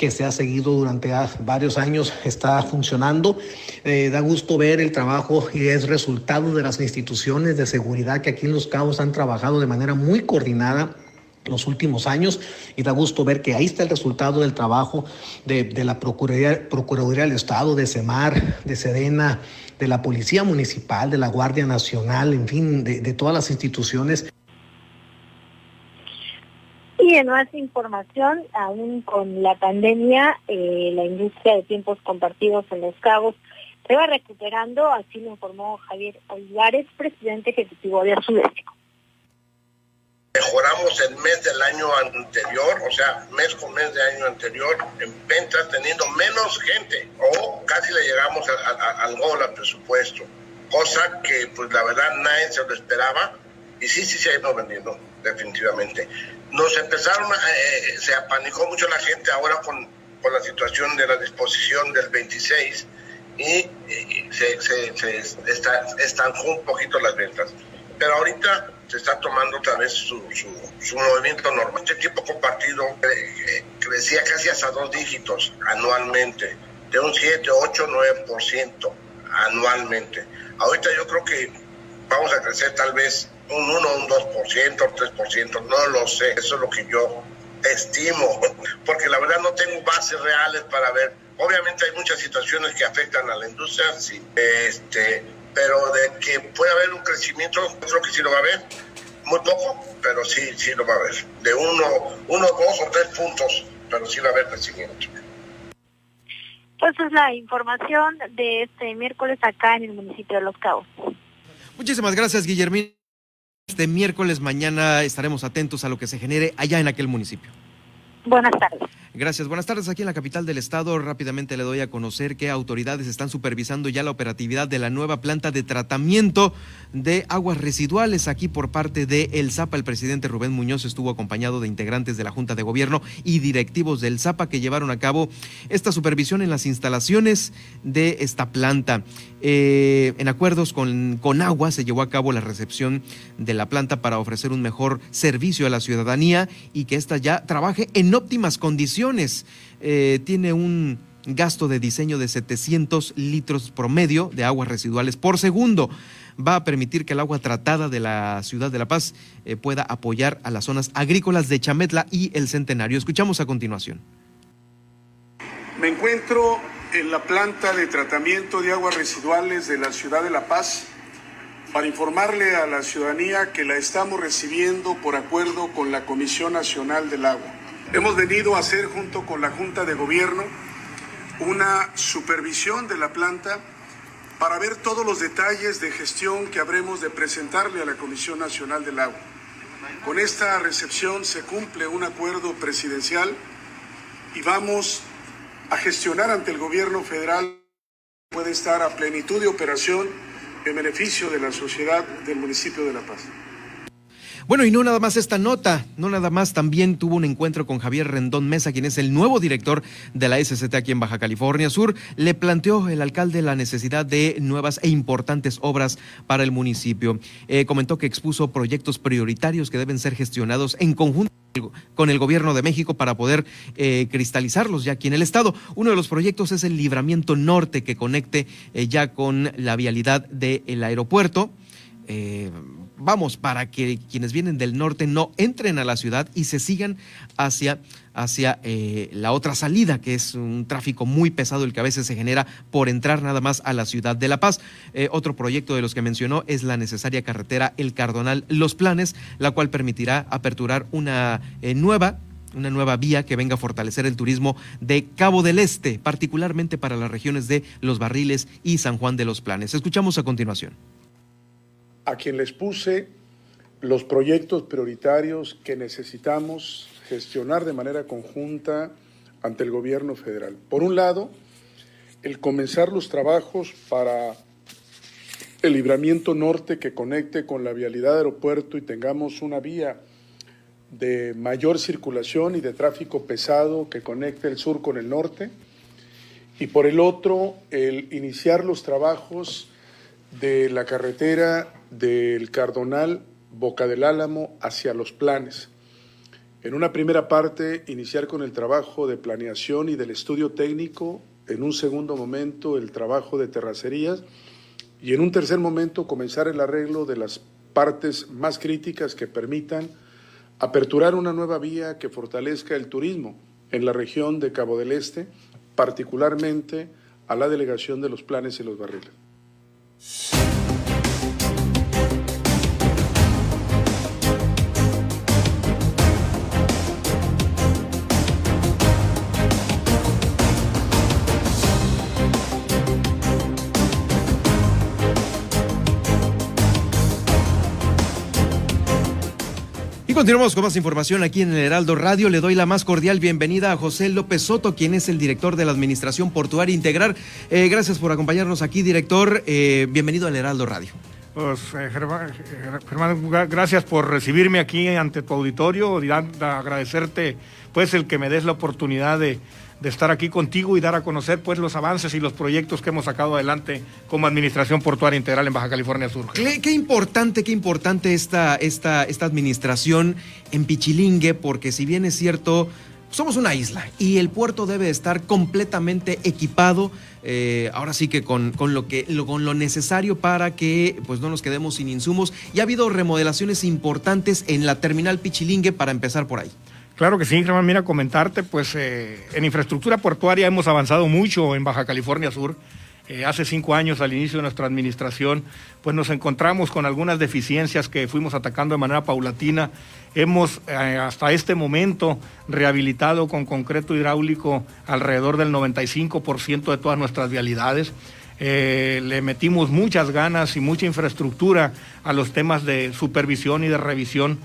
que se ha seguido durante varios años está funcionando. Eh, da gusto ver el trabajo y es resultado de las instituciones de seguridad que aquí en Los Cabos han trabajado de manera muy coordinada los últimos años y da gusto ver que ahí está el resultado del trabajo de, la Procuraduría, del Estado, de CEMAR, de Sedena, de la Policía Municipal, de la Guardia Nacional, en fin, de todas las instituciones. Y en más información, aún con la pandemia, eh, la industria de tiempos compartidos en Los Cabos se va recuperando, así lo informó Javier Olivares, presidente ejecutivo de Azulesco. Mejoramos el mes del año anterior, o sea, mes con mes de año anterior, en ventas teniendo menos gente, o casi le llegamos al gol al presupuesto, cosa que pues la verdad nadie se lo esperaba, y sí, sí se ha ido vendiendo, definitivamente nos empezaron, eh, se apanicó mucho la gente ahora con, con, la situación de la disposición del 26 y, se, se, se está, estancó un poquito las ventas. Pero ahorita se está tomando otra vez su, su, movimiento normal. Este tipo compartido eh, crecía casi hasta dos dígitos anualmente, de un 7, 8, 9% anualmente. Ahorita yo creo que vamos a crecer tal vez un 1, un 2%, un 3%, no lo sé, eso es lo que yo estimo, [LAUGHS] porque la verdad no tengo bases reales para ver. Obviamente hay muchas situaciones que afectan a la industria, sí, este, pero de que puede haber un crecimiento, creo que sí lo va a haber, muy poco, pero sí, sí lo va a haber, de uno, uno, dos o tres puntos, pero sí va a haber crecimiento. Pues es la información de este miércoles acá en el municipio de Los Cabos. Muchísimas gracias, Guillermín. Este miércoles mañana estaremos atentos a lo que se genere allá en aquel municipio. Buenas tardes. Gracias. Buenas tardes. Aquí en la capital del estado rápidamente le doy a conocer que autoridades están supervisando ya la operatividad de la nueva planta de tratamiento de aguas residuales aquí por parte de El Zapa. El presidente Rubén Muñoz estuvo acompañado de integrantes de la Junta de Gobierno y directivos del Zapa que llevaron a cabo esta supervisión en las instalaciones de esta planta. Eh, en acuerdos con, con agua se llevó a cabo la recepción de la planta para ofrecer un mejor servicio a la ciudadanía y que ésta ya trabaje en óptimas condiciones eh, tiene un gasto de diseño de 700 litros promedio de aguas residuales por segundo. Va a permitir que el agua tratada de la ciudad de La Paz eh, pueda apoyar a las zonas agrícolas de Chametla y el Centenario. Escuchamos a continuación. Me encuentro en la planta de tratamiento de aguas residuales de la ciudad de La Paz para informarle a la ciudadanía que la estamos recibiendo por acuerdo con la Comisión Nacional del Agua. Hemos venido a hacer junto con la Junta de Gobierno una supervisión de la planta para ver todos los detalles de gestión que habremos de presentarle a la Comisión Nacional del Agua. Con esta recepción se cumple un acuerdo presidencial y vamos a gestionar ante el gobierno federal puede estar a plenitud de operación en beneficio de la sociedad del municipio de La Paz. Bueno, y no nada más esta nota, no nada más, también tuvo un encuentro con Javier Rendón Mesa, quien es el nuevo director de la SCT aquí en Baja California Sur. Le planteó el alcalde la necesidad de nuevas e importantes obras para el municipio. Eh, comentó que expuso proyectos prioritarios que deben ser gestionados en conjunto con el gobierno de México para poder eh, cristalizarlos ya aquí en el estado. Uno de los proyectos es el libramiento norte que conecte eh, ya con la vialidad del aeropuerto. Eh, vamos, para que quienes vienen del norte no entren a la ciudad y se sigan hacia, hacia eh, la otra salida, que es un tráfico muy pesado el que a veces se genera por entrar nada más a la ciudad de La Paz. Eh, otro proyecto de los que mencionó es la necesaria carretera El Cardonal Los Planes, la cual permitirá aperturar una nueva una nueva vía que venga a fortalecer el turismo de Cabo del Este, particularmente para las regiones de Los Barriles y San Juan de los Planes. Escuchamos a continuación a quien les puse los proyectos prioritarios que necesitamos gestionar de manera conjunta ante el gobierno federal. Por un lado, el comenzar los trabajos para el libramiento norte que conecte con la vialidad de aeropuerto y tengamos una vía de mayor circulación y de tráfico pesado que conecte el sur con el norte. Y por el otro, el iniciar los trabajos de la carretera del Cardonal Boca del Álamo hacia los planes. En una primera parte, iniciar con el trabajo de planeación y del estudio técnico, en un segundo momento, el trabajo de terracerías y en un tercer momento, comenzar el arreglo de las partes más críticas que permitan aperturar una nueva vía que fortalezca el turismo en la región de Cabo del Este, particularmente a la delegación de los planes y los barriles. Continuamos con más información aquí en el Heraldo Radio. Le doy la más cordial bienvenida a José López Soto, quien es el director de la Administración Portuaria Integral. Eh, gracias por acompañarnos aquí, director. Eh, bienvenido al Heraldo Radio. Pues, eh, Germán, gracias por recibirme aquí ante tu auditorio agradecerte pues el que me des la oportunidad de, de estar aquí contigo y dar a conocer pues los avances y los proyectos que hemos sacado adelante como Administración Portuaria Integral en Baja California Sur. Qué, importante, qué importante esta, esta, esta administración en Pichilingue, porque si bien es cierto, somos una isla y el puerto debe estar completamente equipado, eh, ahora sí que con, con lo que con lo necesario para que pues no nos quedemos sin insumos. Y ha habido remodelaciones importantes en la terminal Pichilingue para empezar por ahí. Claro que sí, Germán, mira, comentarte, pues eh, en infraestructura portuaria hemos avanzado mucho en Baja California Sur. Eh, hace cinco años, al inicio de nuestra administración, pues nos encontramos con algunas deficiencias que fuimos atacando de manera paulatina. Hemos eh, hasta este momento rehabilitado con concreto hidráulico alrededor del 95% de todas nuestras vialidades. le metimos muchas ganas y mucha infraestructura a los temas de supervisión y de revisión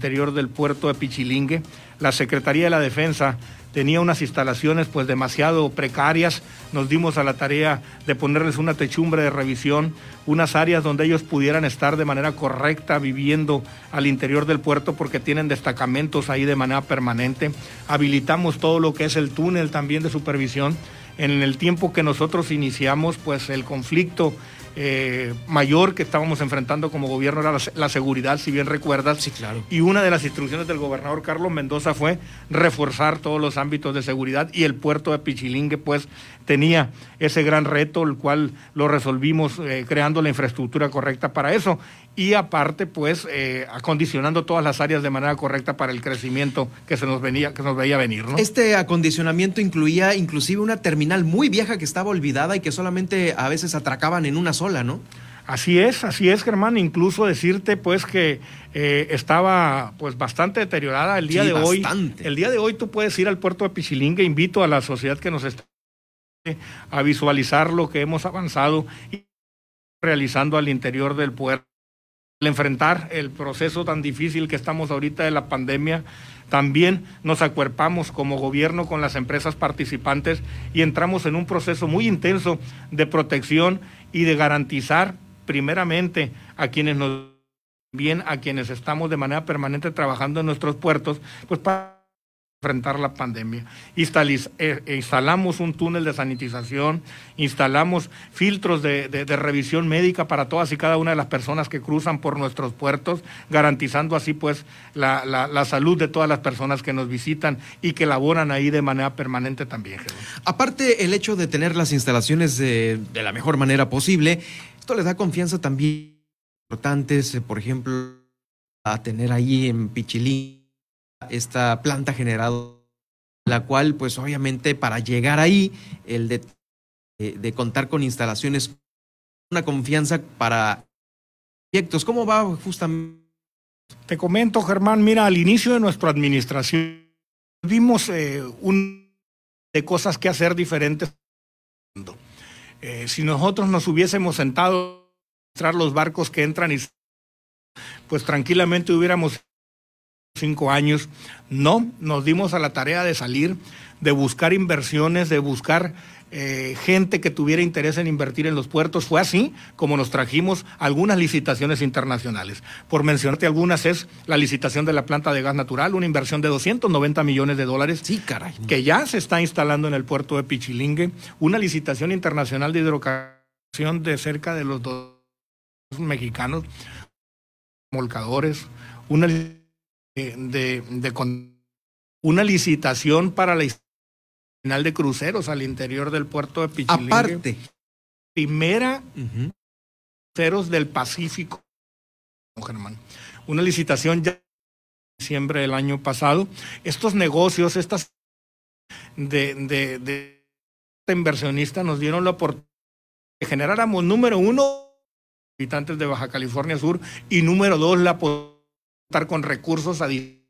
interior del puerto de Pichilingue. La Secretaría de la Defensa tenía unas instalaciones pues demasiado precarias. Nos dimos a la tarea de ponerles una techumbre de revisión, unas áreas donde ellos pudieran estar de manera correcta viviendo al interior del puerto porque tienen destacamentos ahí de manera permanente. Habilitamos todo lo que es el túnel también de supervisión. En el tiempo que nosotros iniciamos pues el conflicto eh, mayor que estábamos enfrentando como gobierno era la, seguridad, si bien recuerdas. Sí, claro. Y una de las instrucciones del gobernador Carlos Mendoza fue reforzar todos los ámbitos de seguridad y el puerto de Pichilingue, pues tenía ese gran reto, el cual lo resolvimos eh, creando la infraestructura correcta para eso y aparte, pues, eh, acondicionando todas las áreas de manera correcta para el crecimiento que se nos venía, que nos veía venir, ¿no? Este acondicionamiento incluía inclusive una terminal muy vieja que estaba olvidada y que solamente a veces atracaban en una sola, ¿no? Así es, así es, Germán. Incluso decirte, pues, que eh, estaba, pues, bastante deteriorada el día Sí, de hoy. bastante. El día de hoy tú puedes ir al puerto de Pichilingue. Invito a la sociedad que nos está a visualizar lo que hemos avanzado y realizando al interior del puerto. Enfrentar el proceso tan difícil que estamos ahorita de la pandemia, también nos acuerpamos como gobierno con las empresas participantes y entramos en un proceso muy intenso de protección y de garantizar primeramente a quienes nos bien a quienes estamos de manera permanente trabajando en nuestros puertos, pues para enfrentar la pandemia. Eh, eh, instalamos un túnel de sanitización, instalamos filtros de, de- revisión médica para todas y cada una de las personas que cruzan por nuestros puertos, garantizando así pues la, la- la salud de todas las personas que nos visitan y que laboran ahí de manera permanente también. Aparte, el hecho de tener las instalaciones de, de la mejor manera posible, esto les da confianza también importantes, eh, por ejemplo, a tener ahí en Pichilín esta planta generadora, la cual, pues obviamente, para llegar ahí, el de, de- de contar con instalaciones, una confianza para proyectos. ¿Cómo va justamente? Te comento, Germán, mira, al inicio de nuestra administración vimos eh, un de cosas que hacer diferentes. Eh, si nosotros nos hubiésemos sentado a mostrar los barcos que entran y pues tranquilamente hubiéramos cinco años. No, nos dimos a la tarea de salir, de buscar inversiones, de buscar eh, gente que tuviera interés en invertir en los puertos. Fue así como nos trajimos algunas licitaciones internacionales. Por mencionarte algunas es la licitación de la planta de gas natural, una inversión de 290 millones de dólares. Sí, caray. Que ya se está instalando en el puerto de Pichilingue. Una licitación internacional de hidrocarburos de cerca de los dos mexicanos, molcadores, una li- de, de- una licitación para la final de cruceros al interior del puerto de Pichilingue. Aparte. Primera cruceros del Pacífico, Germán. Una licitación ya en diciembre del año pasado. Estos negocios, estas de, de, de inversionistas nos dieron la oportunidad de que generáramos, número uno, habitantes de Baja California Sur y número dos, la posibilidad de contar con recursos adicionales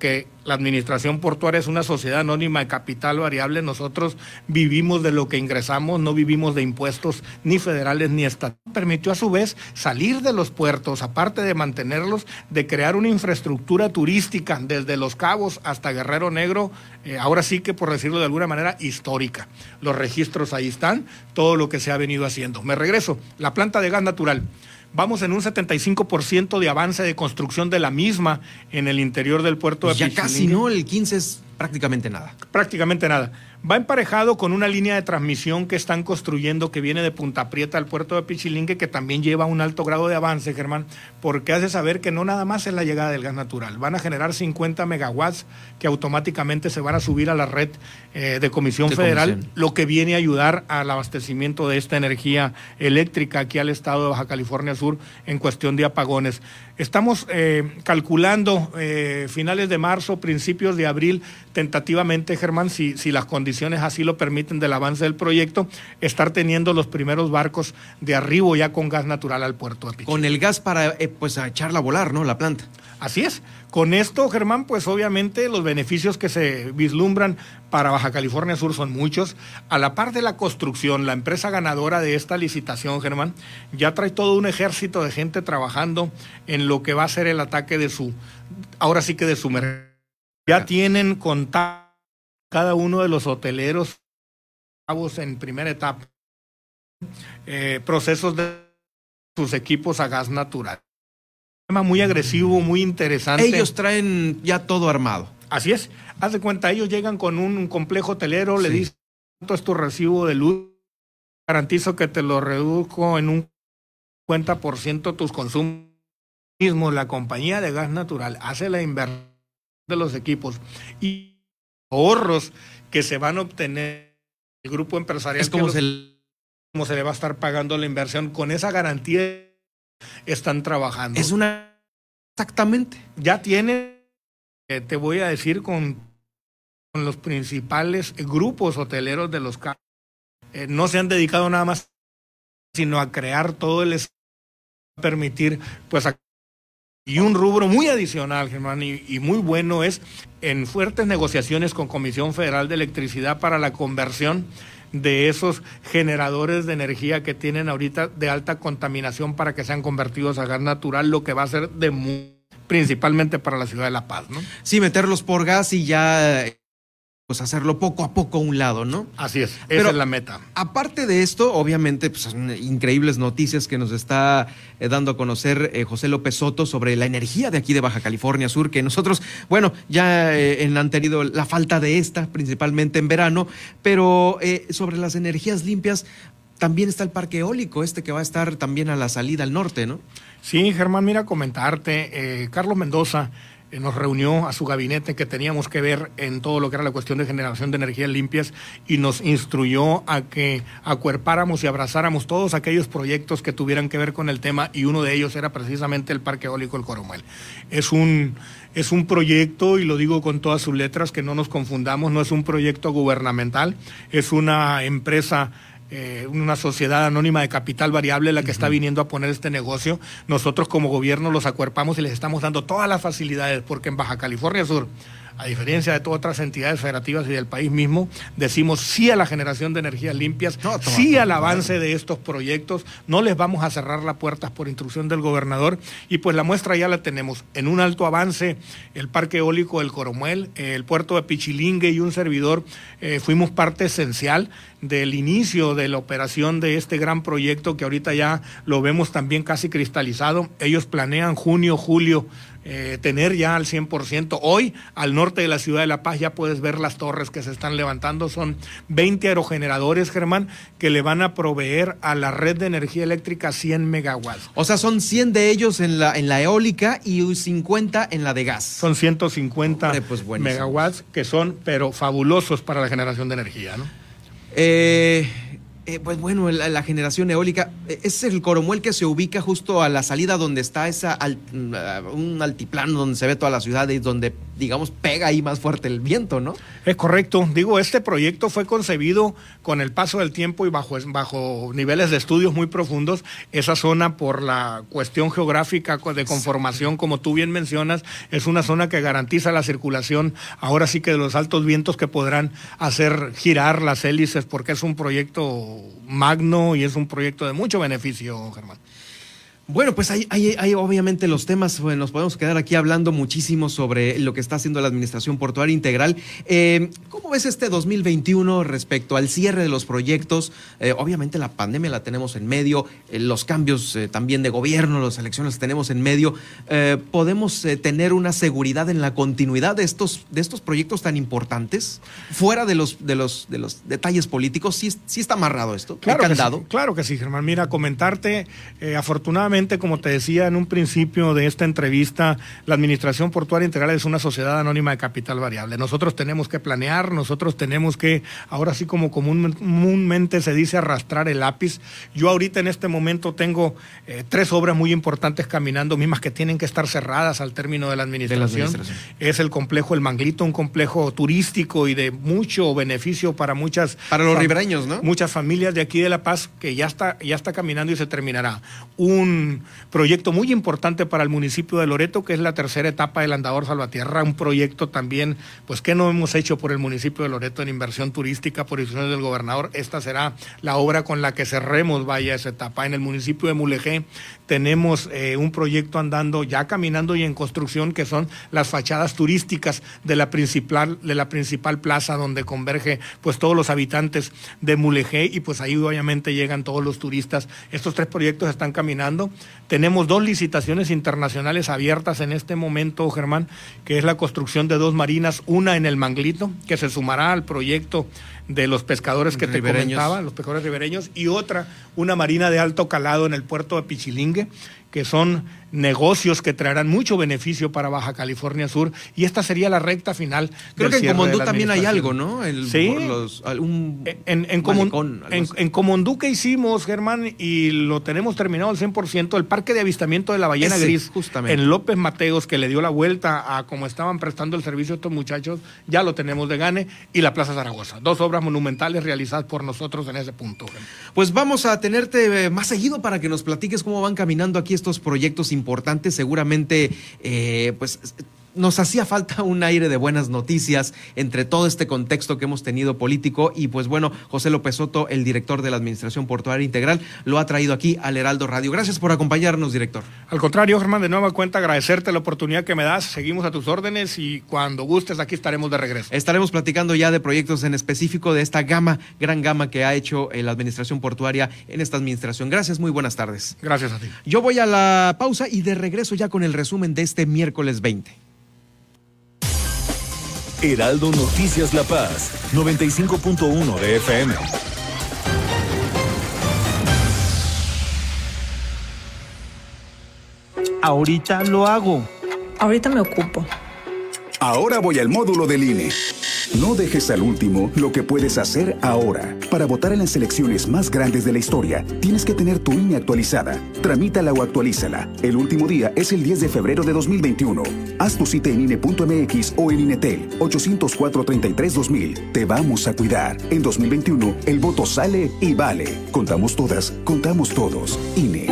que la administración portuaria es una sociedad anónima de capital variable. Nosotros vivimos de lo que ingresamos, no vivimos de impuestos ni federales ni estatales. Permitió a su vez salir de los puertos, aparte de mantenerlos, de crear una infraestructura turística desde Los Cabos hasta Guerrero Negro, eh, ahora sí que por decirlo de alguna manera histórica. Los registros ahí están, todo lo que se ha venido haciendo. Me regreso, la planta de gas natural. Vamos en un 75% de avance de construcción de la misma en el interior del puerto de Pues ya Pichilingue. casi, ¿no? El 15 es prácticamente nada. Prácticamente nada. Va emparejado con una línea de transmisión que están construyendo que viene de Punta Prieta al puerto de Pichilingue, que también lleva un alto grado de avance, Germán, porque hace saber que no nada más es la llegada del gas natural. Van a generar 50 megawatts que automáticamente se van a subir a la red eh, de Comisión De Federal, comisión. lo que viene a ayudar al abastecimiento de esta energía eléctrica aquí al estado de Baja California Sur en cuestión de apagones. Estamos eh, calculando eh, finales de marzo, principios de abril, tentativamente, Germán, si, si las condiciones así lo permiten del avance del proyecto, estar teniendo los primeros barcos de arribo ya con gas natural al puerto Pichilingue. Con el gas para, eh, pues, a echarla a volar, ¿no? La planta. Así es. Con esto, Germán, pues obviamente los beneficios que se vislumbran para Baja California Sur son muchos. A la par de la construcción, la empresa ganadora de esta licitación, Germán, ya trae todo un ejército de gente trabajando en lo que va a ser el ataque de su, ahora sí que de su mercado. Ya tienen contacto cada uno de los hoteleros en primera etapa, eh, procesos de sus equipos a gas natural tema muy agresivo, muy interesante. Ellos traen ya todo armado. Así es. Haz de cuenta, ellos llegan con un complejo hotelero, le dicen cuánto es tu recibo de luz, garantizo que te lo reduzco en un 50% tus consumos. Mismo la compañía de gas natural hace la inversión de los equipos y ahorros que se van a obtener el grupo empresarial. Es como los- se cómo se le va a estar pagando la inversión con esa garantía están trabajando. Es una. Exactamente. Ya tiene, eh, te voy a decir, con, con los principales grupos hoteleros de los campos. Eh, no se han dedicado nada más, sino a crear todo el es- permitir pues y un rubro muy adicional, Germán, y, y, muy bueno es en fuertes negociaciones con Comisión Federal de Electricidad para la conversión de esos generadores de energía que tienen ahorita de alta contaminación para que sean convertidos a gas natural, lo que va a ser de principalmente para la ciudad de La Paz, ¿no? Sí, meterlos por gas y ya pues hacerlo poco a poco a un lado, ¿no? Así es, esa es la meta. Aparte de esto, obviamente, pues son increíbles noticias que nos está eh, dando a conocer eh, José López Soto sobre la energía de aquí de Baja California Sur, que nosotros, bueno, ya eh, han tenido la falta de esta, principalmente en verano, pero sobre las energías limpias, también está el parque eólico, este que va a estar también a la salida al norte, ¿no? Sí, Germán, mira comentarte, Carlos Mendoza nos reunió a su gabinete que teníamos que ver en todo lo que era la cuestión de generación de energías limpias y nos instruyó a que acuerpáramos y abrazáramos todos aquellos proyectos que tuvieran que ver con el tema y uno de ellos era precisamente el Parque Eólico El Coromel. Es un, es un proyecto, y lo digo con todas sus letras, que no nos confundamos, no es un proyecto gubernamental, es una empresa eh, una sociedad anónima de capital variable la que está viniendo a poner este negocio. Nosotros como gobierno los acuerpamos y les estamos dando todas las facilidades, porque en Baja California Sur a diferencia de todas otras entidades federativas y del país mismo, decimos sí a la generación de energías limpias, sí al avance de estos proyectos, no les vamos a cerrar las puertas por instrucción del gobernador y pues la muestra ya la tenemos. En un alto avance, el Parque Eólico del Coromuel, el puerto de Pichilingue y un servidor eh, fuimos parte esencial del inicio de la operación de este gran proyecto que ahorita ya lo vemos también casi cristalizado. Ellos planean junio, julio eh, tener ya al 100%. Hoy, al norte de la ciudad de La Paz, ya puedes ver las torres que se están levantando. Son 20 aerogeneradores, Germán, que le van a proveer a la red de energía eléctrica 100 megawatts. O sea, son 100 de ellos en la, en la eólica y 50 en la de gas. Son 150 pues megawatts que son, pero fabulosos para la generación de energía, ¿no? Eh eh, pues bueno, la, generación eólica eh, es el Coromuel que se ubica justo a la salida donde está esa mm, un altiplano donde se ve toda la ciudad y donde digamos pega ahí más fuerte el viento, ¿no? Es correcto. Digo, este proyecto fue concebido con el paso del tiempo y bajo, bajo niveles de estudios muy profundos. Esa zona por la cuestión geográfica de conformación, como tú bien mencionas, es una zona que garantiza la circulación ahora sí que de los altos vientos que podrán hacer girar las hélices porque es un proyecto magno y es un proyecto de mucho beneficio, Germán. Bueno, pues hay, hay, obviamente los temas, nos podemos quedar aquí hablando muchísimo sobre lo que está haciendo la Administración Portuaria Integral. Eh, ¿Cómo ves este 2021 respecto al cierre de los proyectos? Eh, obviamente la pandemia la tenemos en medio, eh, los cambios también de gobierno, las elecciones las tenemos en medio. ¿Podemos tener una seguridad en la continuidad de estos, de estos proyectos tan importantes? Fuera de los, de los, de los detalles políticos, ¿sí, sí está amarrado esto? Claro que, sí, claro que sí, Germán. Mira, comentarte, afortunadamente, como te decía en un principio de esta entrevista, la Administración Portuaria Integral es una sociedad anónima de capital variable. Nosotros tenemos que planear, nosotros tenemos que, ahora sí como comúnmente se dice, arrastrar el lápiz. Yo ahorita en este momento tengo eh, tres obras muy importantes caminando, mismas que tienen que estar cerradas al término de la administración. Es el complejo El Manglito, un complejo turístico y de mucho beneficio para muchas... Para los ribereños, ¿no? Muchas familias de aquí de La Paz que ya está, ya está caminando y se terminará. Un proyecto muy importante para el municipio de Loreto, que es la tercera etapa del Andador Salvatierra, un proyecto también, pues que no hemos hecho por el municipio de Loreto en inversión turística por instrucciones del gobernador. Esta será la obra con la que cerremos vaya esa etapa. En el municipio de Mulegé tenemos eh, un proyecto andando ya caminando y en construcción que son las fachadas turísticas de la principal de la principal plaza donde converge pues todos los habitantes de Mulegé y pues ahí obviamente llegan todos los turistas. Estos tres proyectos están caminando. Tenemos dos licitaciones internacionales abiertas en este momento, Germán, que es la construcción de dos marinas, una en el Manglito, que se sumará al proyecto de los pescadores que te comentaba, los pescadores ribereños, y otra, una marina de alto calado en el puerto de Pichilingue, que son negocios que traerán mucho beneficio para Baja California Sur y esta sería la recta final. Creo que en Comondú también hay algo, ¿no? sí. en, en, Comondú que hicimos, Germán, y lo tenemos terminado al 100%, el parque de avistamiento de la ballena gris justamente. en López Mateos, que le dio la vuelta a cómo estaban prestando el servicio estos muchachos, ya lo tenemos de gane, y la Plaza Zaragoza. Dos obras monumentales realizadas por nosotros en ese punto. Pues vamos a tenerte eh, más seguido para que nos platiques cómo van caminando aquí estos proyectos importantes. Seguramente, eh, pues nos hacía falta un aire de buenas noticias entre todo este contexto que hemos tenido político y pues bueno, José López Soto, el director de la Administración Portuaria Integral, lo ha traído aquí al Heraldo Radio. Gracias por acompañarnos, director. Al contrario, Germán, de nueva cuenta agradecerte la oportunidad que me das. Seguimos a tus órdenes y cuando gustes aquí estaremos de regreso. Estaremos platicando ya de proyectos en específico de esta gama, gran gama que ha hecho eh, la Administración Portuaria en esta administración. Gracias, muy buenas tardes. Gracias a ti. Yo voy a la pausa y de regreso ya con el resumen de este miércoles 20. Heraldo Noticias La Paz, 95.1 de FM. Ahorita lo hago. Ahorita me ocupo. Ahora voy al módulo del INE. No dejes al último lo que puedes hacer ahora. Para votar en las elecciones más grandes de la historia, tienes que tener tu INE actualizada. Tramítala o actualízala. El último día es el 10 de febrero de 2021. Haz tu cita en INE.mx o en INETEL 804-33-2000. Te vamos a cuidar. En 2021, el voto sale y vale. Contamos todas, contamos todos. INE.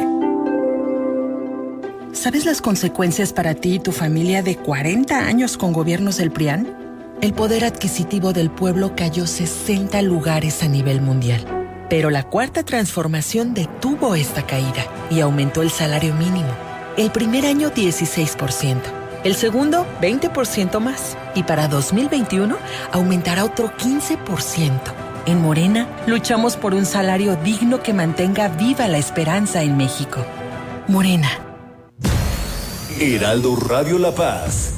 ¿Sabes las consecuencias para ti y tu familia de 40 años con gobiernos del PRIAN? El poder adquisitivo del pueblo cayó 60 lugares a nivel mundial. Pero la cuarta transformación detuvo esta caída y aumentó el salario mínimo. El primer año 16%, el segundo 20% más y para 2021 aumentará otro 15%. En Morena luchamos por un salario digno que mantenga viva la esperanza en México. Morena. Heraldo Radio La Paz.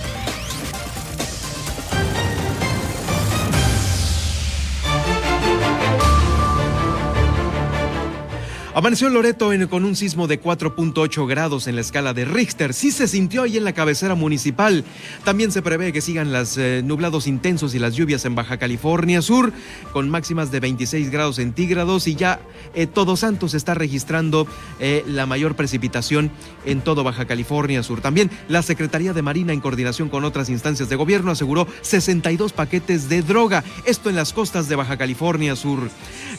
Amaneció Loreto con un sismo de 4.8 grados en la escala de Richter. Sí se sintió ahí en la cabecera municipal. También se prevé que sigan los eh, nublados intensos y las lluvias en Baja California Sur, con máximas de 26 grados centígrados. Y ya eh, Todos Santos está registrando eh, la mayor precipitación en todo Baja California Sur. También la Secretaría de Marina, en coordinación con otras instancias de gobierno, aseguró 62 paquetes de droga. Esto en las costas de Baja California Sur.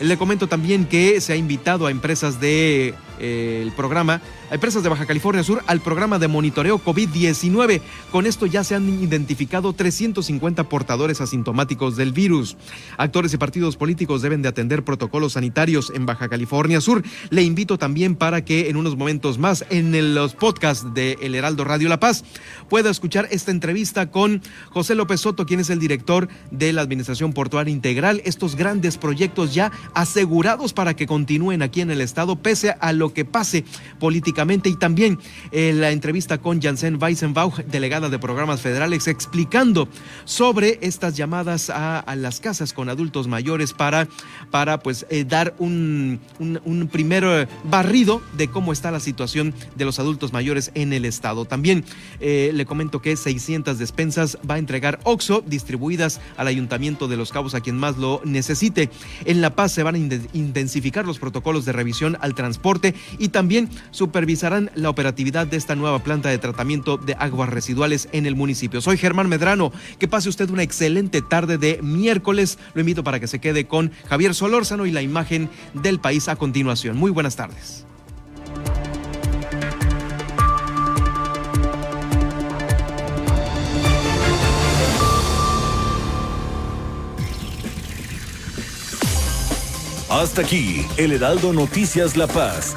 Le comento también que se ha invitado a empresas de eh, el programa, a empresas de Baja California Sur, al programa de monitoreo COVID-19. Con esto ya se han identificado 350 portadores asintomáticos del virus. Actores y partidos políticos deben de atender protocolos sanitarios en Baja California Sur. Le invito también para que en unos momentos más en los podcasts de El Heraldo Radio La Paz pueda escuchar esta entrevista con José López Soto, quien es el director de la Administración Portuaria Integral. Estos grandes proyectos ya asegurados para que continúen aquí en el Estado, pese a lo que pase Y también eh, la entrevista con Janssen Weisenbach, delegada de programas federales, explicando sobre estas llamadas a, las casas con adultos mayores para, para pues, eh, dar un, un, primer eh, barrido de cómo está la situación de los adultos mayores en el Estado. También le comento que 600 despensas va a entregar OXO, distribuidas al Ayuntamiento de Los Cabos a quien más lo necesite. En La Paz se van a intensificar los protocolos de revisión al transporte y también supervisarán la operatividad de esta nueva planta de tratamiento de aguas residuales en el municipio. Soy Germán Medrano. Que pase usted una excelente tarde de miércoles. Lo invito para que se quede con Javier Solórzano y la imagen del país a continuación. Muy buenas tardes. Hasta aquí, el Heraldo Noticias La Paz.